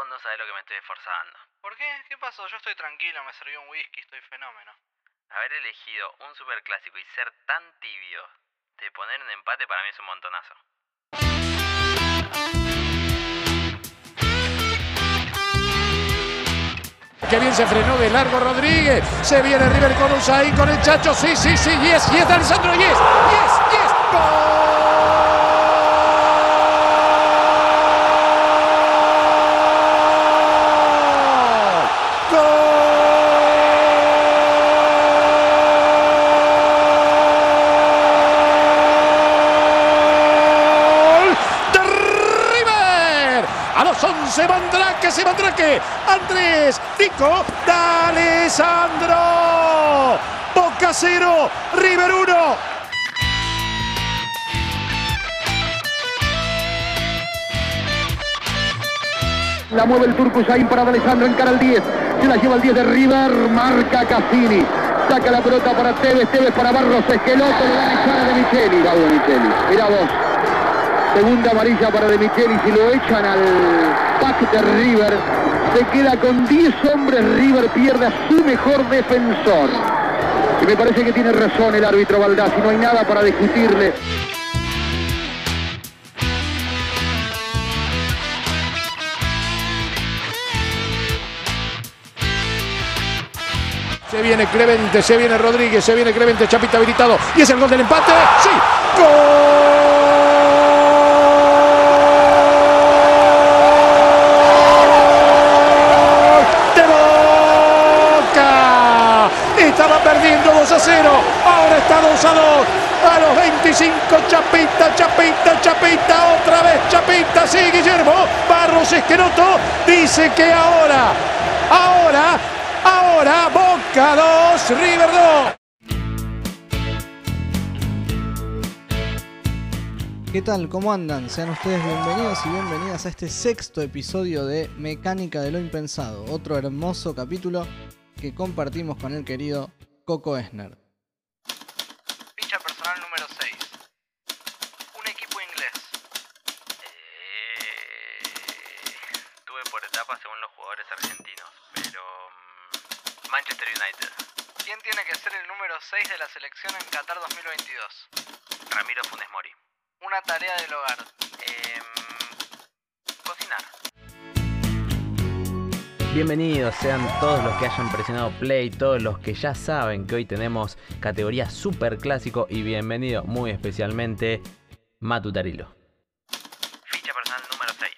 vos no sabés lo que me estoy esforzando. ¿Por qué? ¿Qué pasó? Yo estoy tranquilo, me serví un whisky, estoy fenómeno. Haber elegido un superclásico y ser tan tibio de poner un empate para mí es un montonazo. Que bien se frenó de largo Rodríguez. Se viene River con Usain, con el Chacho. Sí, sí, sí. Yes, yes, Alessandro. Yes, yes, yes. ¡Gol! ¡Gol! ¡De River! A los 11 Mandrake, se Mandrake. Andrés, Tico, de Alessandro. Boca 0, River 1. La mueve el turco Usain para Alessandro, encara al 10. Se la lleva el 10 de River, marca Cassini. Saca la pelota para Tevez, Tevez para Barros, Esqueloto, le da echada de Micheli. De Micheli. Vos. Segunda amarilla para De Micheli. Si lo echan al pack de River, se queda con 10 hombres. River pierde a su mejor defensor. Y me parece que tiene razón el árbitro Valdás y no hay nada para discutirle. Se viene Clemente, se viene Rodríguez, se viene Clemente, Chapita habilitado. Y es el gol del empate. Sí. ¡Gol! ¡De Boca! Estaba perdiendo 2 a 0. Ahora está 2 a 2. A los 25, Chapita, Chapita, Chapita, otra vez Chapita, sí, Guillermo, Esqueroto, dice que ahora, ahora, ahora, Boca 2, River 2. ¿Qué tal? ¿Cómo andan? Sean ustedes bienvenidos y bienvenidas a este sexto episodio de Mecánica de lo Impensado, otro hermoso capítulo que compartimos con el querido Coco Esner. Ficha personal número 6. Un equipo inglés. Eh, tuve por etapas según los jugadores argentinos, pero mm, Manchester United, ¿Quién tiene que ser el número 6 de la selección en Qatar 2022? Ramiro Funes Mori. Una tarea del hogar. Em, cocinar. Bienvenidos sean todos los que hayan presionado play, todos los que ya saben que hoy tenemos categoría super clásico y bienvenido muy especialmente Matu Tarilo. Ficha personal número 6.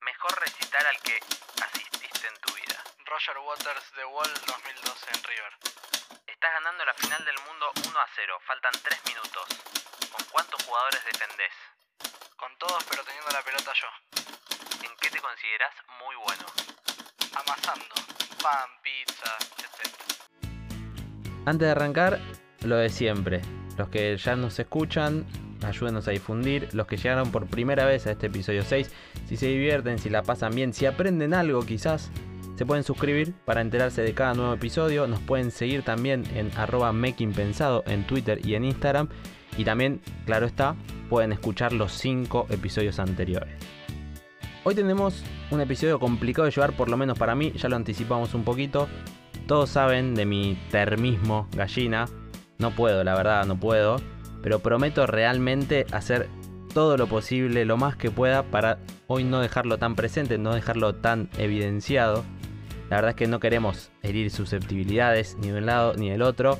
Mejor recital al que asististe en tu vida. Roger Waters The Wall 2012 en River. Estás ganando la final del mundo 1 a 0. Faltan 3 minutos. ¿Con cuántos jugadores defendés? Con todos pero teniendo la pelota yo. ¿En qué te considerás muy bueno? Amasando. Pan, pizza, etc. Antes de arrancar, lo de siempre. Los que ya nos escuchan, ayúdenos a difundir. Los que llegaron por primera vez a este episodio 6, si se divierten, si la pasan bien, si aprenden algo quizás, se pueden suscribir para enterarse de cada nuevo episodio. Nos pueden seguir también en arroba makingpensado en Twitter y en Instagram. Y también, claro está, pueden escuchar los 5 episodios anteriores. Hoy tenemos un episodio complicado de llevar, por lo menos para mí, ya lo anticipamos un poquito. Todos saben de mi termismo gallina. No puedo, la verdad, no puedo. Pero prometo realmente hacer todo lo posible, lo más que pueda, para hoy no dejarlo tan presente, no dejarlo tan evidenciado. La verdad es que no queremos herir susceptibilidades ni de un lado ni del otro.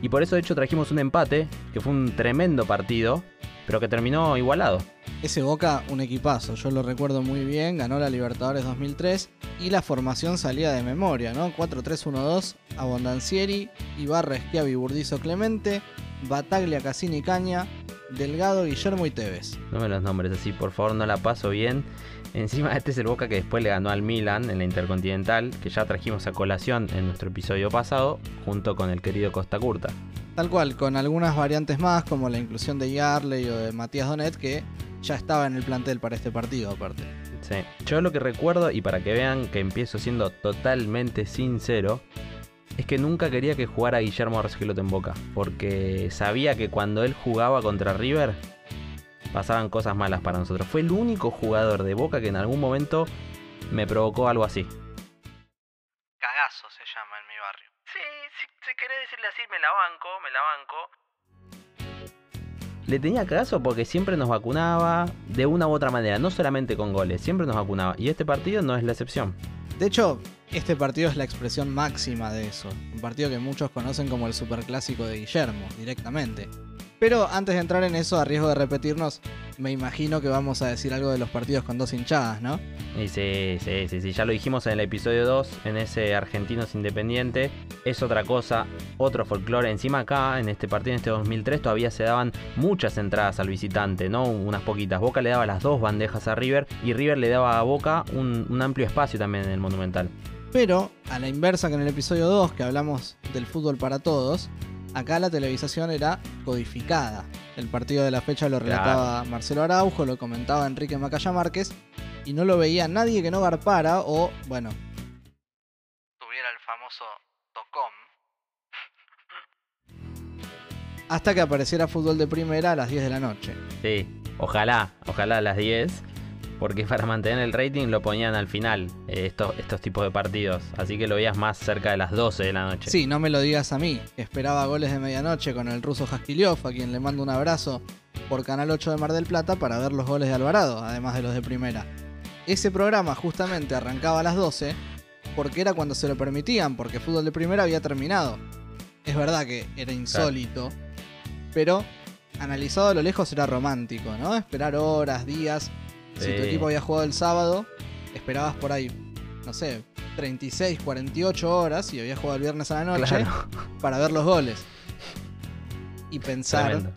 Y por eso de hecho trajimos un empate, que fue un tremendo partido, pero que terminó igualado. Ese Boca, un equipazo, yo lo recuerdo muy bien, ganó la Libertadores 2003 y la formación salía de memoria, ¿no? 4-3-1-2, Abondancieri, Ibarra, Schiavi, Burdizo, Clemente, Bataglia, Cassini, Caña, Delgado, Guillermo y Tevez. No me los nombres así, por favor, no la paso bien. Encima este es el Boca que después le ganó al Milan en la Intercontinental, que ya trajimos a colación en nuestro episodio pasado, junto con el querido Costa Curta. Tal cual, con algunas variantes más, como la inclusión de Yarley o de Matías Donet, que ya estaba en el plantel para este partido aparte. Sí. Yo lo que recuerdo, y para que vean que empiezo siendo totalmente sincero, es que nunca quería que jugara Guillermo Arcelote en Boca, porque sabía que cuando él jugaba contra River, pasaban cosas malas para nosotros. Fue el único jugador de Boca que en algún momento me provocó algo así. Cagazo se llama en mi barrio. Sí, si, si querés decirle así, me la banco, me la banco. Le tenía caso porque siempre nos vacunaba de una u otra manera, no solamente con goles, siempre nos vacunaba. Y este partido no es la excepción. De hecho, este partido es la expresión máxima de eso. Un partido que muchos conocen como el superclásico de Guillermo, directamente. Pero antes de entrar en eso, a riesgo de repetirnos, me imagino que vamos a decir algo de los partidos con dos hinchadas, ¿no? Y sí, sí, sí, sí, ya lo dijimos en el episodio 2, en ese Argentinos Independiente. Es otra cosa, otro folclore. Encima acá, en este partido, en este 2003, todavía se daban muchas entradas al visitante, ¿no? Unas poquitas. Boca le daba las dos bandejas a River y River le daba a Boca un, un amplio espacio también en el Monumental. Pero, a la inversa que en el episodio 2, que hablamos del fútbol para todos, acá la televisación era codificada. El partido de la fecha lo relataba Marcelo Araujo, lo comentaba Enrique Macaya Márquez, y no lo veía nadie que no garpara o, bueno, Tuviera el famoso Tocom. hasta que apareciera fútbol de primera a las 10 de la noche. Sí, ojalá, ojalá a las 10. Porque para mantener el rating lo ponían al final, eh, estos, estos tipos de partidos. Así que lo veías más cerca de las 12 de la noche. Sí, no me lo digas a mí. Esperaba goles de medianoche con el ruso Jaskiliov, a quien le mando un abrazo por Canal 8 de Mar del Plata para ver los goles de Alvarado, además de los de primera. Ese programa justamente arrancaba a las 12 porque era cuando se lo permitían, porque fútbol de primera había terminado. Es verdad que era insólito, pero analizado a lo lejos era romántico, ¿no? Esperar horas, días. Si tu equipo había jugado el sábado, esperabas por ahí, no sé, 36, 48 horas y había jugado el viernes a la noche Claro, para ver los goles. Y pensar tremendo.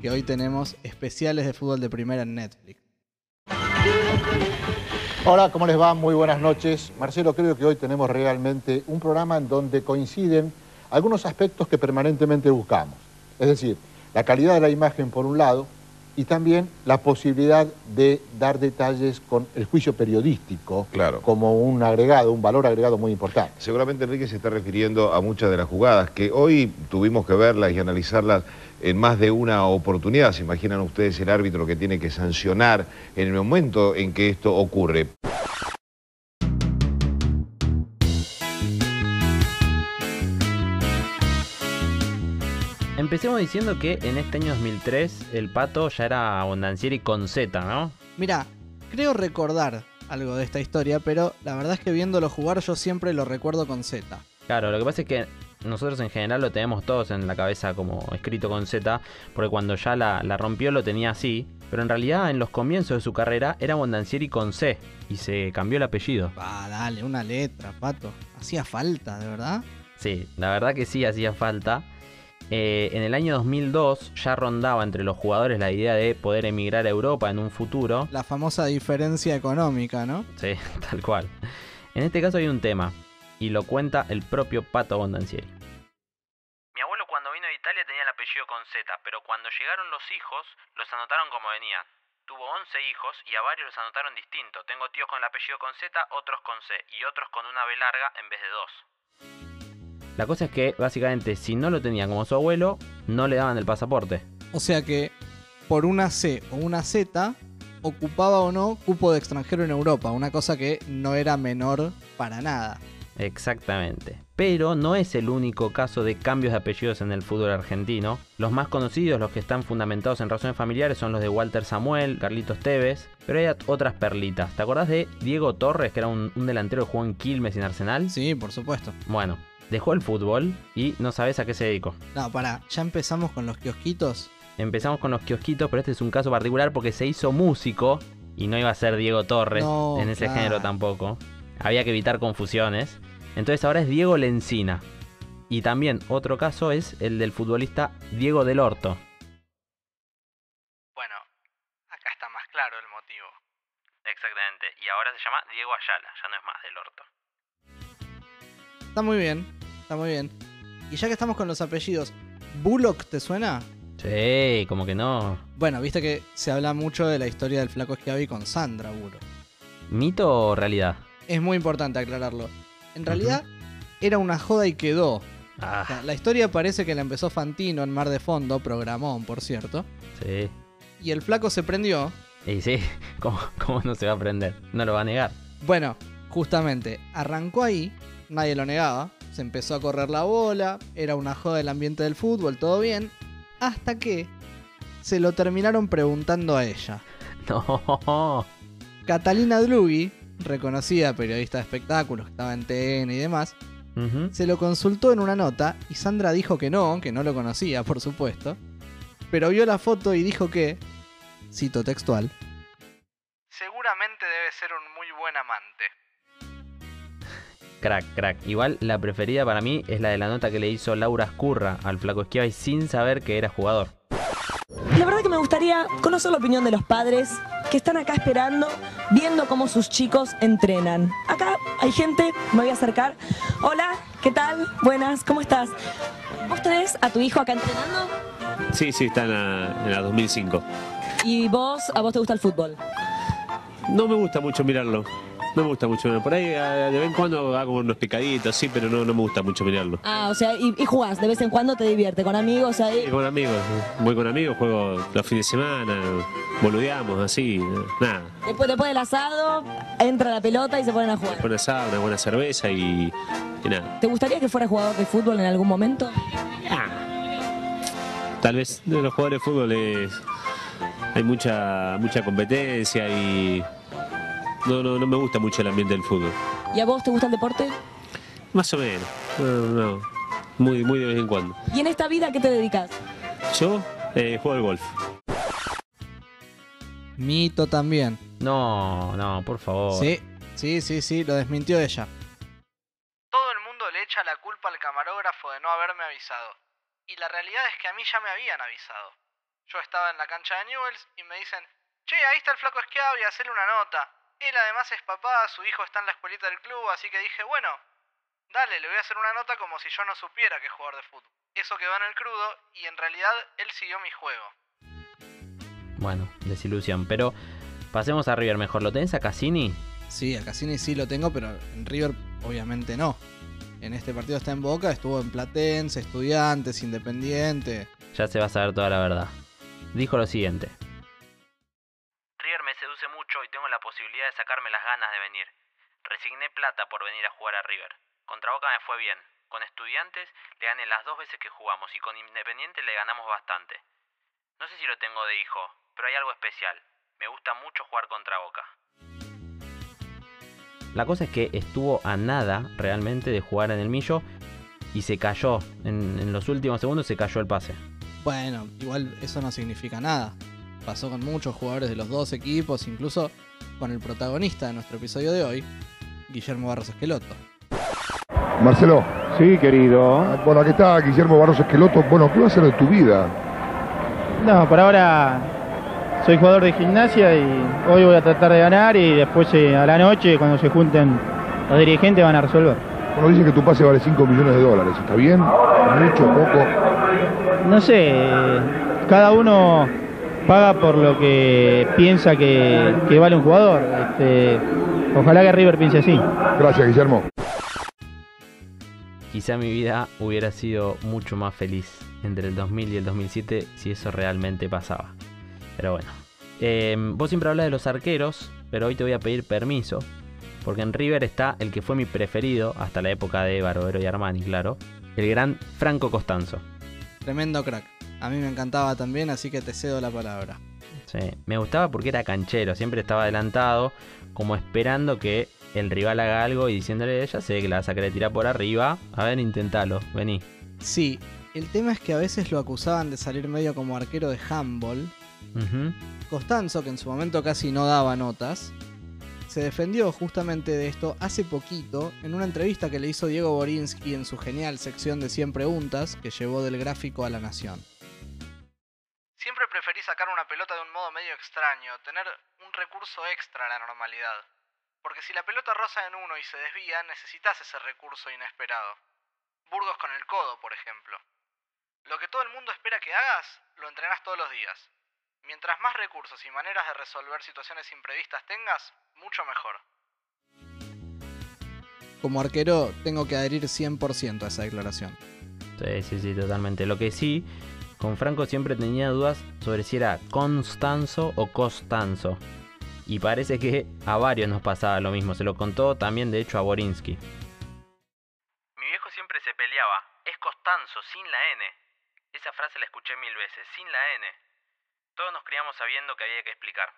que hoy tenemos especiales de fútbol de primera en Netflix. Hola, ¿cómo les va? Muy buenas noches. Marcelo, creo que hoy tenemos realmente un programa en donde coinciden algunos aspectos que permanentemente buscamos. Es decir, la calidad de la imagen por un lado y también la posibilidad de dar detalles con el juicio periodístico Claro. como un agregado, un valor agregado muy importante. Seguramente Enrique se está refiriendo a muchas de las jugadas que hoy tuvimos que verlas y analizarlas en más de una oportunidad. ¿Se imaginan ustedes el árbitro que tiene que sancionar en el momento en que esto ocurre? Empecemos diciendo que en este año 2003 el pato ya era Bondancieri con Z, ¿no? Mira, creo recordar algo de esta historia, pero la verdad es que viéndolo jugar yo siempre lo recuerdo con Z. Claro, lo que pasa es que nosotros en general lo tenemos todos en la cabeza como escrito con Z, porque cuando ya la, la rompió lo tenía así, pero en realidad en los comienzos de su carrera era Bondancieri con C y se cambió el apellido. Va, dale, una letra, pato. Hacía falta, de verdad. Sí, la verdad que sí hacía falta. Eh, en el año 2002 ya rondaba entre los jugadores la idea de poder emigrar a Europa en un futuro. La famosa diferencia económica, ¿no? Sí, tal cual. En este caso hay un tema, y lo cuenta el propio Pato Bondancieri. Mi abuelo cuando vino de Italia tenía el apellido con Z, pero cuando llegaron los hijos, los anotaron como venían. Tuvo 11 hijos y a varios los anotaron distinto. Tengo tíos con el apellido con Z, otros con C y otros con una B larga en vez de dos. La cosa es que básicamente si no lo tenía como su abuelo, no le daban el pasaporte. O sea que por una C o una Z ocupaba o no cupo de extranjero en Europa, una cosa que no era menor para nada. Exactamente. Pero no es el único caso de cambios de apellidos en el fútbol argentino. Los más conocidos, los que están fundamentados en razones familiares, son los de Walter Samuel, Carlitos Tevez. Pero hay otras perlitas. ¿Te acordás de Diego Torres, que era un, un delantero que jugó en Quilmes y en Arsenal? Sí, por supuesto. Bueno, dejó el fútbol y no sabes a qué se dedicó. No, para, ya empezamos con los kiosquitos. Empezamos con los kiosquitos, pero este es un caso particular porque se hizo músico y no iba a ser Diego Torres No, en ese claro. género tampoco. Había que evitar confusiones. Entonces ahora es Diego Lencina. Y también otro caso es el del futbolista Diego del Horto. Bueno, acá está más claro el motivo. Exactamente. Y ahora se llama Diego Ayala, ya no es más del orto. Está muy bien, está muy bien. Y ya que estamos con los apellidos, ¿Bullock te suena? Sí, como que no. Bueno, viste que se habla mucho de la historia del flaco Schiavi con Sandra Bullock. ¿Mito o realidad? Es muy importante aclararlo. En realidad, era una joda y quedó. O Ah, sea, la historia parece que la empezó Fantino en Mar de Fondo, programón, por cierto. sí. Y el flaco se prendió. Y sí, ¿cómo, cómo no se va a aprender? No lo va a negar. Bueno, justamente, arrancó ahí, nadie lo negaba, se empezó a correr la bola, era una joda del ambiente del fútbol, todo bien, hasta que se lo terminaron preguntando a ella. No. Catalina Dlugi, reconocida periodista de espectáculos, que estaba en TN y demás, se lo consultó en una nota y Sandra dijo que no, que no lo conocía, por supuesto, pero vio la foto y dijo que, cito textual, Seguramente debe ser un muy buen amante. Crack, crack. Igual la preferida para mí es la de la nota que le hizo Laura Escurra al Flaco Esquiava sin saber que era jugador. La verdad que me gustaría conocer la opinión de los padres que están acá esperando, viendo cómo sus chicos entrenan. Acá hay gente, me voy a acercar. Hola, ¿qué tal? Buenas, ¿cómo estás? ¿Vos tenés a tu hijo acá entrenando? Sí, sí, está en la, en la 2005. ¿Y vos, a vos te gusta el fútbol? No me gusta mucho mirarlo. No me gusta mucho mirarlo. Por ahí de vez en cuando hago unos picaditos, sí, pero no, no me gusta mucho mirarlo. Ah, o sea, y, y jugás, de vez en cuando te divierte, con amigos ahí. Y con amigos, voy con amigos, juego los fines de semana, boludeamos, así, nada. Después, después del asado, entra la pelota y se ponen a jugar. Buena asado, una buena cerveza y, y nada. ¿Te gustaría que fuera jugador de fútbol en algún momento? Tal vez de los jugadores de fútbol es, hay mucha, mucha competencia y no, no, no me gusta mucho el ambiente del fútbol. ¿Y a vos te gusta el deporte? Más o menos. No, no, Muy, muy de vez en cuando. ¿Y en esta vida a qué te dedicas? Yo eh, juego al golf. mito también. No, no, por favor. Sí, sí, sí, sí, lo desmintió ella. Todo el mundo le echa la culpa al camarógrafo de no haberme avisado. Y la realidad es que a mí ya me habían avisado. Yo estaba en la cancha de Newells y me dicen, che, ahí está el flaco Esquiavo y hacerle una nota. Él además es papá, su hijo está en la escuelita del club, así que dije, bueno, dale, le voy a hacer una nota como si yo no supiera que es jugador de fútbol. Eso quedó en el crudo y en realidad él siguió mi juego. Bueno, desilusión. Pero pasemos a River mejor. ¿Lo tenés a Cassini? Sí, a Cassini sí lo tengo, pero en River obviamente no. En este partido está en Boca, estuvo en Platense, Estudiantes, Independiente. Ya se va a saber toda la verdad. Dijo lo siguiente. Mucho y tengo la posibilidad de sacarme las ganas de venir. Resigné plata por venir a jugar a River. Contra Boca me fue bien. Con estudiantes le gané las dos veces que jugamos y con Independiente le ganamos bastante. No sé si lo tengo de hijo, pero hay algo especial. Me gusta mucho jugar contra Boca. La cosa es que estuvo a nada realmente de jugar en el millo y se cayó. En, en los últimos segundos se cayó el pase. Bueno, igual eso no significa nada. Pasó con muchos jugadores de los dos equipos, incluso con el protagonista de nuestro episodio de hoy, Guillermo Barros Esqueloto. Marcelo. Sí, querido. Bueno, aquí está Guillermo Barros Esqueloto. Bueno, ¿qué va a ser de tu vida? No, por ahora soy jugador de gimnasia y hoy voy a tratar de ganar y después eh, a la noche cuando se junten los dirigentes van a resolver. Bueno, dicen que tu pase vale 5 millones de dólares. ¿Está bien? ¿Mucho? ¿Poco? No sé, cada uno paga por lo que piensa que, que vale un jugador. Este, ojalá que River piense así. Gracias, Guillermo. Quizá mi vida hubiera sido mucho más feliz entre el 2000 y el 2007 si eso realmente pasaba. Pero bueno. Eh, vos siempre hablas de los arqueros, pero hoy te voy a pedir permiso. Porque en River está el que fue mi preferido hasta la época de Barovero y Armani, claro. El gran Franco Costanzo. Tremendo crack. A mí me encantaba también, así que te cedo la palabra. Sí, me gustaba porque era canchero, siempre estaba adelantado, como esperando que el rival haga algo y diciéndole, ya sé que la vas a querer tirar por arriba, a ver, intentalo, vení. Sí, el tema es que a veces lo acusaban de salir medio como arquero de handball. Costanzo, que en su momento casi no daba notas, se defendió justamente de esto hace poquito en una entrevista que le hizo Diego Borinsky en su genial sección de 100 preguntas que llevó del gráfico a la nación. Preferí sacar una pelota de un modo medio extraño, tener un recurso extra a la normalidad. Porque si la pelota roza en uno y se desvía, necesitas ese recurso inesperado. Burgos con el codo, por ejemplo. Lo que todo el mundo espera que hagas, lo entrenás todos los días. Mientras más recursos y maneras de resolver situaciones imprevistas tengas, mucho mejor. Como arquero tengo que adherir 100% a esa declaración. Sí, sí, sí, totalmente. Lo que sí, con Franco siempre tenía dudas sobre si era Constanzo o Costanzo. Y parece que a varios nos pasaba lo mismo. Se lo contó también, de hecho, a Borinsky. Mi viejo siempre se peleaba. Es Costanzo, sin la N. Esa frase la escuché mil veces, sin la N. Todos nos criamos sabiendo que había que explicar.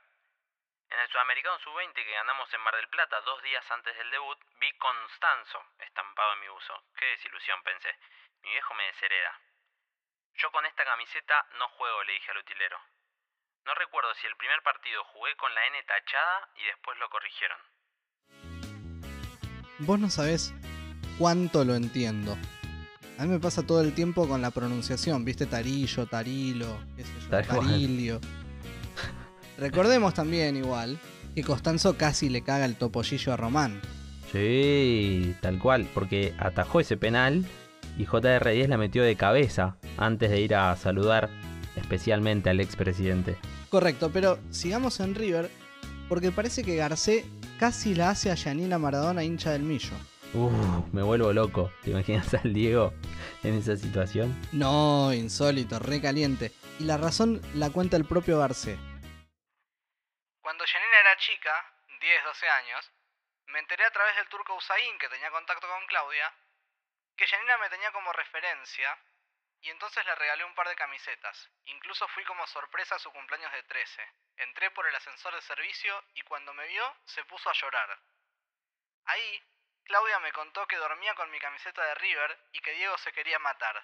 En el Sudamericano Sub-20 que ganamos en Mar del Plata dos días antes del debut, vi Constanzo estampado en mi uso. Qué desilusión, pensé. Mi viejo me deshereda. Yo con esta camiseta no juego, le dije al utilero. No recuerdo si el primer partido jugué con la N tachada y después lo corrigieron. Vos no sabés cuánto lo entiendo. A mí me pasa todo el tiempo con la pronunciación, ¿viste? Tarillo, Tarilo, qué sé yo. Tarilio. Recordemos también, igual, que Costanzo casi le caga el topollillo a Román. Sí, tal cual, porque atajó ese penal y JR10 la metió de cabeza antes de ir a saludar especialmente al expresidente. Correcto, pero sigamos en River, porque parece que Garcé casi la hace a Yanina Maradona hincha del millo. Uf, me vuelvo loco. ¿Te imaginas al Diego en esa situación? No, insólito, re caliente. Y la razón la cuenta el propio Garcé. Cuando Janina era chica, 10, 12 años, me enteré a través del turco Usain, que tenía contacto con Claudia, que Janina me tenía como referencia y entonces le regalé un par de camisetas. Incluso fui como sorpresa a su cumpleaños de 13. Entré por el ascensor de servicio y cuando me vio se puso a llorar. Ahí, Claudia me contó que dormía con mi camiseta de River y que Diego se quería matar.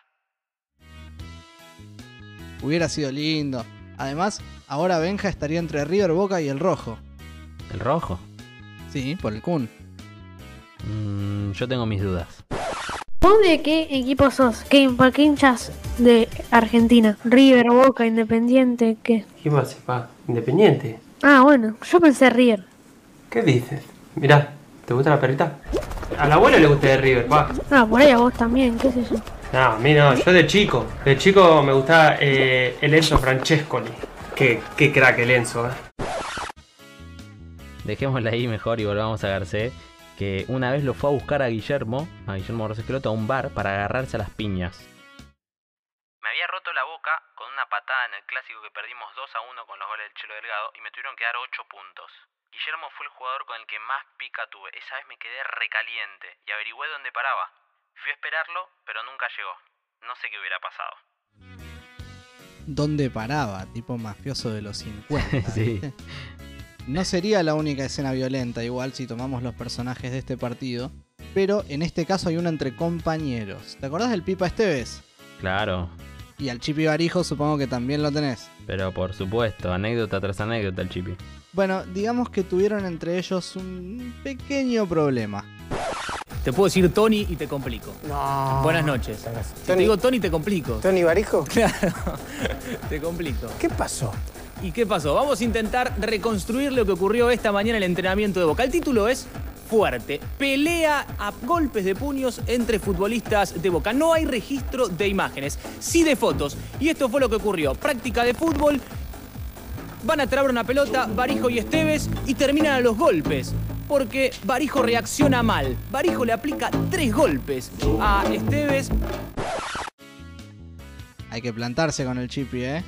Hubiera sido lindo. Además, ahora Benja estaría entre River, Boca y el Rojo. ¿El rojo? Sí, por el Kun. Mm, yo tengo mis dudas. ¿Vos de qué equipo sos? ¿Qué, ¿Por qué hinchas de Argentina? ¿River, Boca, Independiente? ¿Qué? ¿Qué más, pa? Independiente. Ah, bueno, yo pensé River. ¿Qué dices? Mirá, ¿te gusta la perrita? Al abuelo le gusta de River, pa. Ah, por ahí a vos también, qué sé yo. No, a mí no, yo de chico. De chico me gustaba eh, el Enzo Francescoli. Qué, qué crack el Enzo, eh. Dejémosla ahí mejor y volvamos a Garcé, que una vez lo fue a buscar a Guillermo, a Guillermo Barros Esqueloto, a un bar para agarrarse a las piñas. Me había roto la boca con una patada en el clásico que perdimos 2 a 1 con los goles del Chelo Delgado y me tuvieron que dar 8 puntos. Guillermo fue el jugador con el que más pica tuve. Esa vez me quedé recaliente y averigüé dónde paraba. Fui a esperarlo, pero nunca llegó. No sé qué hubiera pasado. ¿Dónde paraba? Tipo mafioso de los 50. Sí. No sería la única escena violenta, igual si tomamos los personajes de este partido. Pero en este caso hay una entre compañeros. ¿Te acordás del Pipa Esteves? Claro, Y al Chipi Barijo supongo que también lo tenés. pero por supuesto, anécdota tras anécdota el chipi. Bueno, digamos que tuvieron entre ellos un pequeño problema. Te puedo decir Tony y te complico. No. Buenas noches. Si te digo Tony, te complico. ¿Tony Barijo? Claro, te complico. ¿Qué pasó? ¿Y qué pasó? Vamos a intentar reconstruir lo que ocurrió esta mañana en el entrenamiento de Boca. El título es Fuerte. Pelea a golpes de puños entre futbolistas de Boca. No hay registro de imágenes, sí de fotos. Y esto fue lo que ocurrió. Práctica de fútbol. Van a trabar una pelota, Barijo y Esteves, y terminan a los golpes. Porque Barijo reacciona mal. Barijo le aplica tres golpes a Esteves. Hay que plantarse con el Chipi, ¿eh?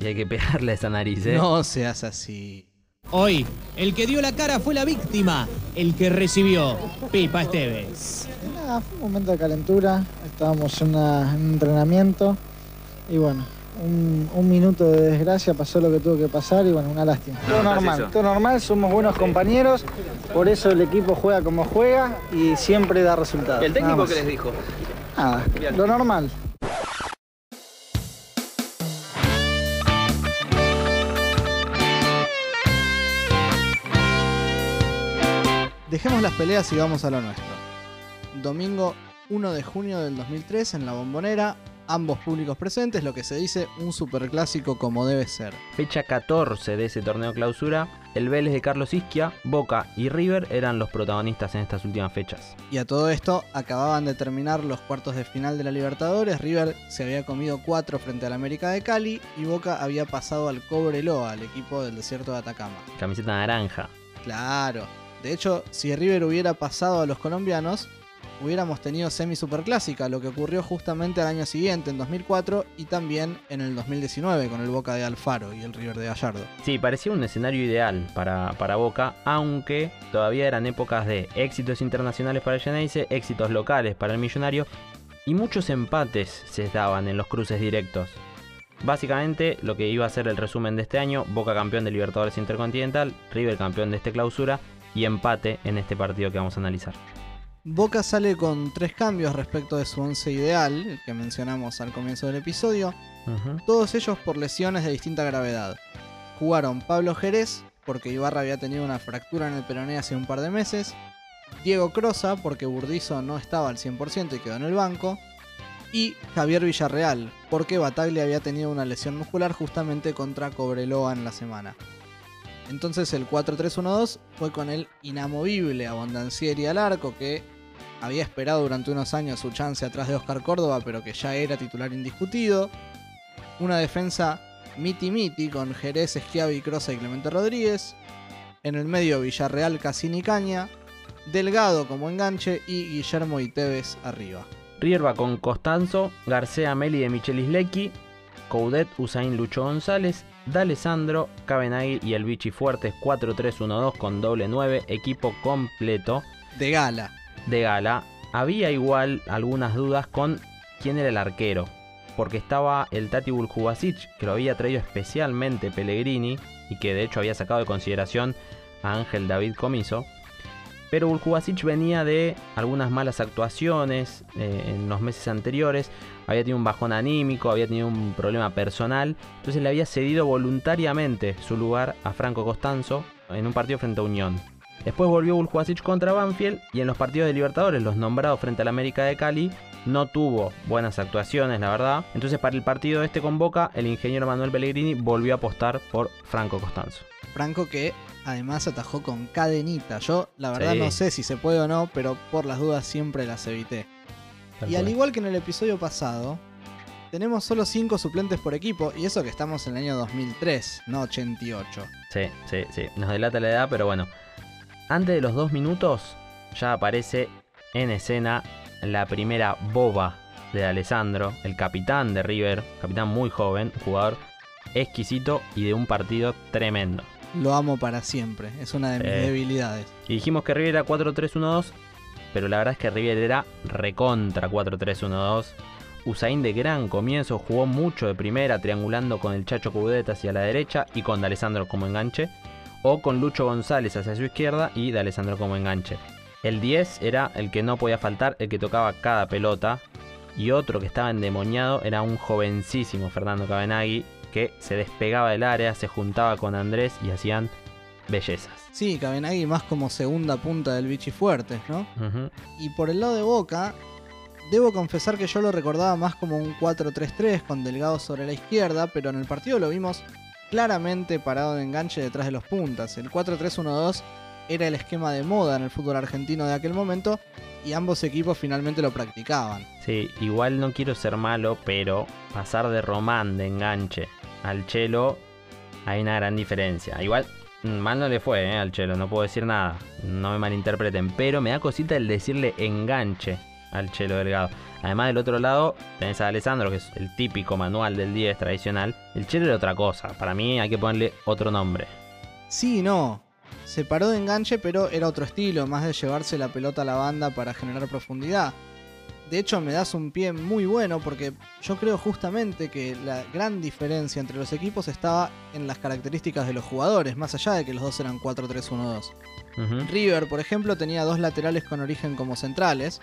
Y hay que pegarle a esa nariz, ¿eh? No seas así. Hoy, el que dio la cara fue la víctima, el que recibió Pipa Esteves. Nada, fue un momento de calentura, estábamos en, una- en un entrenamiento y bueno, un, un minuto de desgracia pasó lo que tuvo que pasar y bueno, una lástima. todo normal, todo normal, somos buenos compañeros, por eso el equipo juega como juega y siempre da resultados. ¿El técnico qué les dijo? Nada, lo normal. Dejemos las peleas y vamos a lo nuestro. Domingo 1 de junio del 2003 en la Bombonera, ambos públicos presentes, lo que se dice un superclásico como debe ser. Fecha 14 de ese torneo clausura, el Vélez de Carlos Isquia, Boca y River eran los protagonistas en estas últimas fechas. Y a todo esto acababan de terminar los cuartos de final de la Libertadores, River se había comido 4 frente al América de Cali y Boca había pasado al Cobreloa, al equipo del desierto de Atacama. Camiseta naranja. Claro. De hecho, si River hubiera pasado a los colombianos, hubiéramos tenido semi superclásica, lo que ocurrió justamente al año siguiente, en 2004, y también en el 2019 con el Boca de Alfaro y el River de Gallardo. Sí, parecía un escenario ideal para, para Boca, aunque todavía eran épocas de éxitos internacionales para el Geneise, éxitos locales para el Millonario y muchos empates se daban en los cruces directos. Básicamente lo que iba a ser el resumen de este año, Boca campeón de Libertadores Intercontinental, River campeón de este clausura y empate en este partido que vamos a analizar. Boca sale con tres cambios respecto de su once ideal, el que mencionamos al comienzo del episodio, todos ellos por lesiones de distinta gravedad. Jugaron Pablo Jerez, porque Ibarra había tenido una fractura en el peroné hace un par de meses, Diego Crosa, porque Burdizo no estaba al 100% y quedó en el banco, y Javier Villarreal, porque Bataglia había tenido una lesión muscular justamente contra Cobreloa en la semana. Entonces el 4-3-1-2 fue con el inamovible Abondancieri al arco que había esperado durante unos años su chance atrás de Oscar Córdoba, pero que ya era titular indiscutido. Una defensa miti-miti con Jerez, Schiavi, Crosa y Clemente Rodríguez. En el medio Villarreal, Cassini Caña. Delgado como enganche y Guillermo y Tevez arriba. River va con Costanzo, García Meli de Michelis Lecky, Coudet, Usain Lucho González, D'Alessandro, Cabenagui y el Vichy Fuertes 4-3-1-2 con doble 9, equipo completo. De gala. De gala. Había igual algunas dudas con quién era el arquero, porque estaba el Tati Buljubasic, que lo había traído especialmente Pellegrini y que de hecho había sacado de consideración a Ángel David Comiso. Pero Buljubasic venía de algunas malas actuaciones eh, en los meses anteriores, había tenido un bajón anímico, había tenido un problema personal, entonces le había cedido voluntariamente su lugar a Franco Costanzo en un partido frente a Unión. Después volvió Buljubasic contra Banfield y en los partidos de Libertadores, los nombrados frente al América de Cali, no tuvo buenas actuaciones, la verdad. Entonces para el partido este con Boca, el ingeniero Manuel Pellegrini volvió a apostar por Franco Costanzo. Franco que además atajó con cadenita. Yo la verdad no sé si se puede o no, pero por las dudas siempre las evité. y al igual que en el episodio pasado, tenemos solo 5 suplentes por equipo, y eso que estamos en el año 2003, no 88. Sí, sí, sí, nos delata la edad, pero bueno. Antes de los 2 minutos, ya aparece en escena la primera boba de Alessandro, el capitán de River, capitán muy joven, jugador exquisito y de un partido tremendo lo amo para siempre. Es una de mis debilidades. Y dijimos que River era 4-3-1-2, pero la verdad es que River era recontra 4-3-1-2. Usain de gran comienzo jugó mucho de primera, triangulando con el Chacho Cudet hacia la derecha y con D'Alessandro como enganche, o con Lucho González hacia su izquierda y D'Alessandro como enganche. El 10 era el que no podía faltar, el que tocaba cada pelota, y otro que estaba endemoniado era un jovencísimo Fernando Cabenagui, que se despegaba del área, se juntaba con Andrés y hacían bellezas. Sí, Cabenagui más como segunda punta del Vichy Fuertes, ¿no? Y por el lado de Boca, debo confesar que yo lo recordaba más como un 4-3-3 con Delgado sobre la izquierda, pero en el partido lo vimos claramente parado de enganche detrás de los puntas. El 4-3-1-2 era el esquema de moda en el fútbol argentino de aquel momento y ambos equipos finalmente lo practicaban. Sí, igual no quiero ser malo, pero pasar de Román de enganche al Chelo hay una gran diferencia. Igual mal no le fue eh, al Chelo, no puedo decir nada, no me malinterpreten, pero me da cosita el decirle enganche al Chelo Delgado. Además del otro lado tenés a Alessandro, que es el típico manual del 10 tradicional. El Chelo era otra cosa, para mí hay que ponerle otro nombre. Sí, no. Se paró de enganche, pero era otro estilo, más de llevarse la pelota a la banda para generar profundidad. De hecho, me das un pie muy bueno porque yo creo justamente que la gran diferencia entre los equipos estaba en las características de los jugadores, más allá de que los dos eran 4-3-1-2. River, por ejemplo, tenía dos laterales con origen como centrales,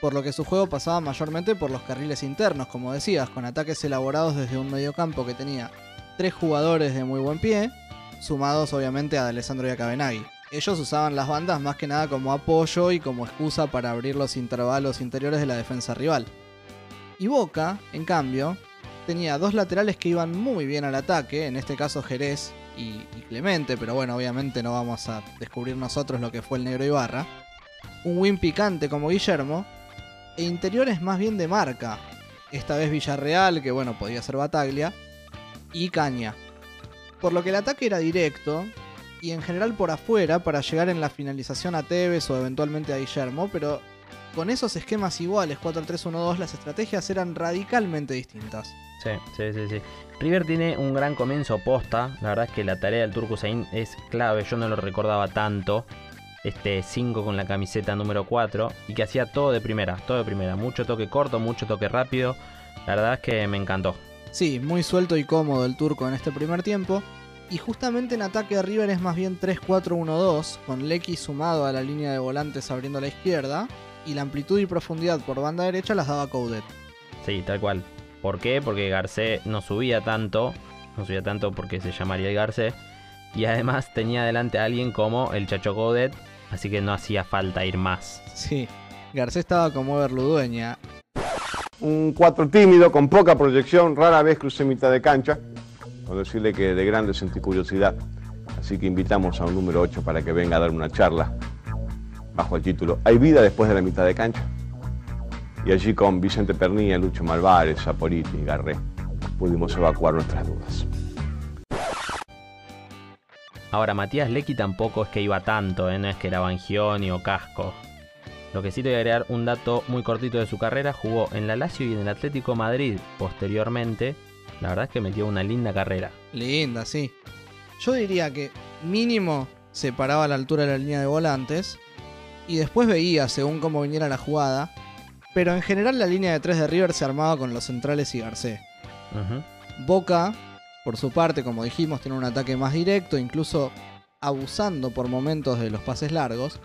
por lo que su juego pasaba mayormente por los carriles internos, como decías, con ataques elaborados desde un mediocampo que tenía tres jugadores de muy buen pie, sumados obviamente a Alessandro y a ellos usaban las bandas más que nada como apoyo y como excusa para abrir los intervalos interiores de la defensa rival. Y Boca, en cambio, tenía dos laterales que iban muy bien al ataque, en este caso Jerez y, Clemente, pero bueno, obviamente no vamos a descubrir nosotros lo que fue el negro Ibarra. Un win picante como Guillermo, e interiores más bien de marca, esta vez Villarreal, que bueno, podía ser Bataglia, y Caña. Por lo que el ataque era directo, y en general por afuera para llegar en la finalización a Tevez o eventualmente a Guillermo, pero con esos esquemas iguales, 4-3-1-2, las estrategias eran radicalmente distintas. Sí, sí, sí, sí. River tiene un gran comienzo posta. La verdad es que la tarea del Turco Zain es clave. Yo no lo recordaba tanto. Este 5 con la camiseta número 4. Y que hacía todo de primera, todo de primera. Mucho toque corto, mucho toque rápido. La verdad es que me encantó. Sí, muy suelto y cómodo el turco en este primer tiempo. Y justamente en ataque de River es más bien 3-4-1-2, con Lecky sumado a la línea de volantes abriendo la izquierda. Y la amplitud y profundidad por banda derecha las daba Coudet. Sí, tal cual. ¿Por qué? Porque Garcé no subía tanto, no subía tanto porque se llamaría el Garcé, y además tenía delante a alguien como el Chacho Godet, así que no hacía falta ir más. Sí, Garcé estaba como Everludueña. Un 4 tímido, con poca proyección, rara vez crucé mitad de cancha, con decirle que de grande sentí curiosidad, así que invitamos a un número 8 para que venga a dar una charla bajo el título ¿Hay vida después de la mitad de cancha? y allí con Vicente Pernilla, Lucho Malvares, Saporiti y Garré pudimos evacuar nuestras dudas. Ahora, Matías Lecky tampoco es que iba tanto, ¿eh? no es que era Bangioni o Casco. Lo que sí te voy a agregar un dato muy cortito de su carrera, jugó en la Lazio y en el Atlético Madrid posteriormente. La verdad es que metió una linda carrera. Linda, sí. Yo diría que mínimo se paraba a la altura de la línea de volantes y después veía según cómo viniera la jugada pero en general la línea de tres de River se armaba con los centrales y Garcés. Boca, por su parte, como dijimos, tiene un ataque más directo, incluso abusando por momentos de los pases largos.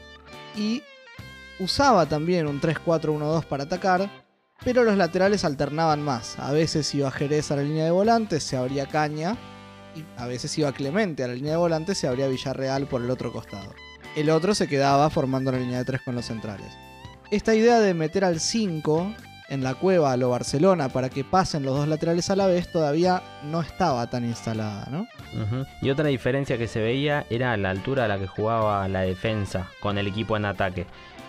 Y usaba también un 3-4-1-2 para atacar, pero los laterales alternaban más. A veces iba Jerez a la línea de volantes, se abría Caña, y a veces iba Clemente a la línea de volantes, se abría Villarreal por el otro costado. El otro se quedaba formando la línea de tres con los centrales esta idea de meter al 5 en la cueva a lo Barcelona para que pasen los dos laterales a la vez todavía no estaba tan instalada, ¿no? Y otra diferencia que se veía era la altura a la que jugaba la defensa con el equipo en ataque.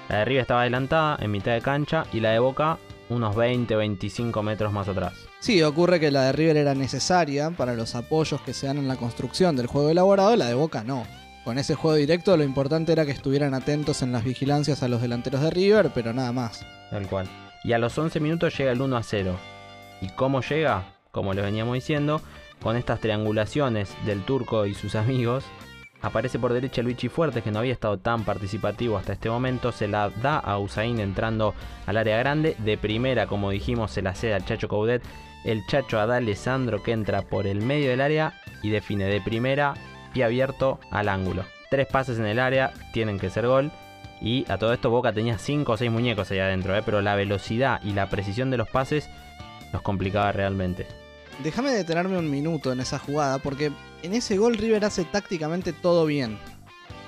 La de arriba estaba adelantada en mitad de cancha y la de Boca unos 20-25 metros más atrás. Sí, ocurre que la de River era necesaria para los apoyos que se dan en la construcción del juego elaborado, la de Boca no. Con ese juego directo lo importante era que estuvieran atentos en las vigilancias a los delanteros de River, pero nada más. Tal cual. Y a los 11 minutos llega el 1 a 0. ¿Y cómo llega? Como le veníamos diciendo, con estas triangulaciones del turco y sus amigos, aparece por derecha Luigi Fuertes, que no había estado tan participativo hasta este momento, se la da a Usain entrando al área grande, de primera, como dijimos, se la cede al Chacho Coudet, el Chacho a que entra por el medio del área y define de primera pie abierto al ángulo. Tres pases en el área, tienen que ser gol. Y a todo esto Boca tenía 5 o 6 muñecos ahí adentro, ¿eh? pero la velocidad y la precisión de los pases nos complicaba realmente. Déjame detenerme un minuto en esa jugada, porque en ese gol River hace tácticamente todo bien.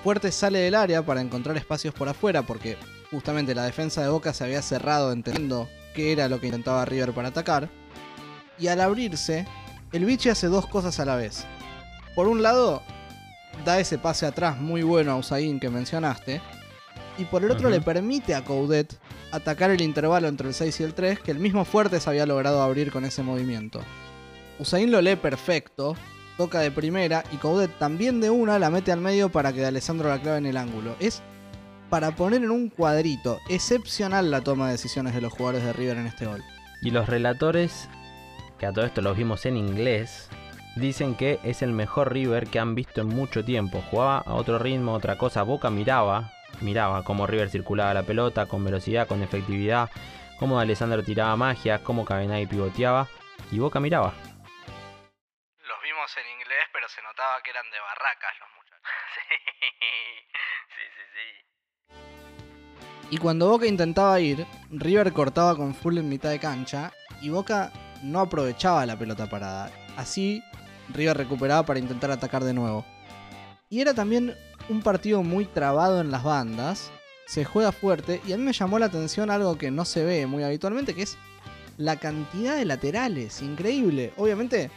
Fuerte sale del área para encontrar espacios por afuera, porque justamente la defensa de Boca se había cerrado entendiendo qué era lo que intentaba River para atacar. Y al abrirse, el biche hace dos cosas a la vez por un lado, da ese pase atrás muy bueno a Usain que mencionaste. Y por el otro le permite a Coudet atacar el intervalo entre el 6 y el 3 que el mismo Fuertes había logrado abrir con ese movimiento. Usain lo lee perfecto, toca de primera y Coudet también de una la mete al medio para que Alessandro la clave en el ángulo. Es para poner en un cuadrito excepcional la toma de decisiones de los jugadores de River en este gol. Y los relatores, que a todo esto los vimos en inglés, dicen que es el mejor River que han visto en mucho tiempo. Jugaba a otro ritmo, otra cosa. Boca miraba, miraba cómo River circulaba la pelota con velocidad, con efectividad, cómo Alessandro tiraba magia, cómo Cabenay pivoteaba y Boca miraba. En inglés, pero se notaba que eran de barracas los muchachos. sí, sí, sí. Y cuando Boca intentaba ir, River cortaba con full en mitad de cancha y Boca no aprovechaba la pelota parada. Así River recuperaba para intentar atacar de nuevo. Y era también un partido muy trabado en las bandas, se juega fuerte y a mí me llamó la atención algo que no se ve muy habitualmente, que es la cantidad de laterales, increíble. Obviamente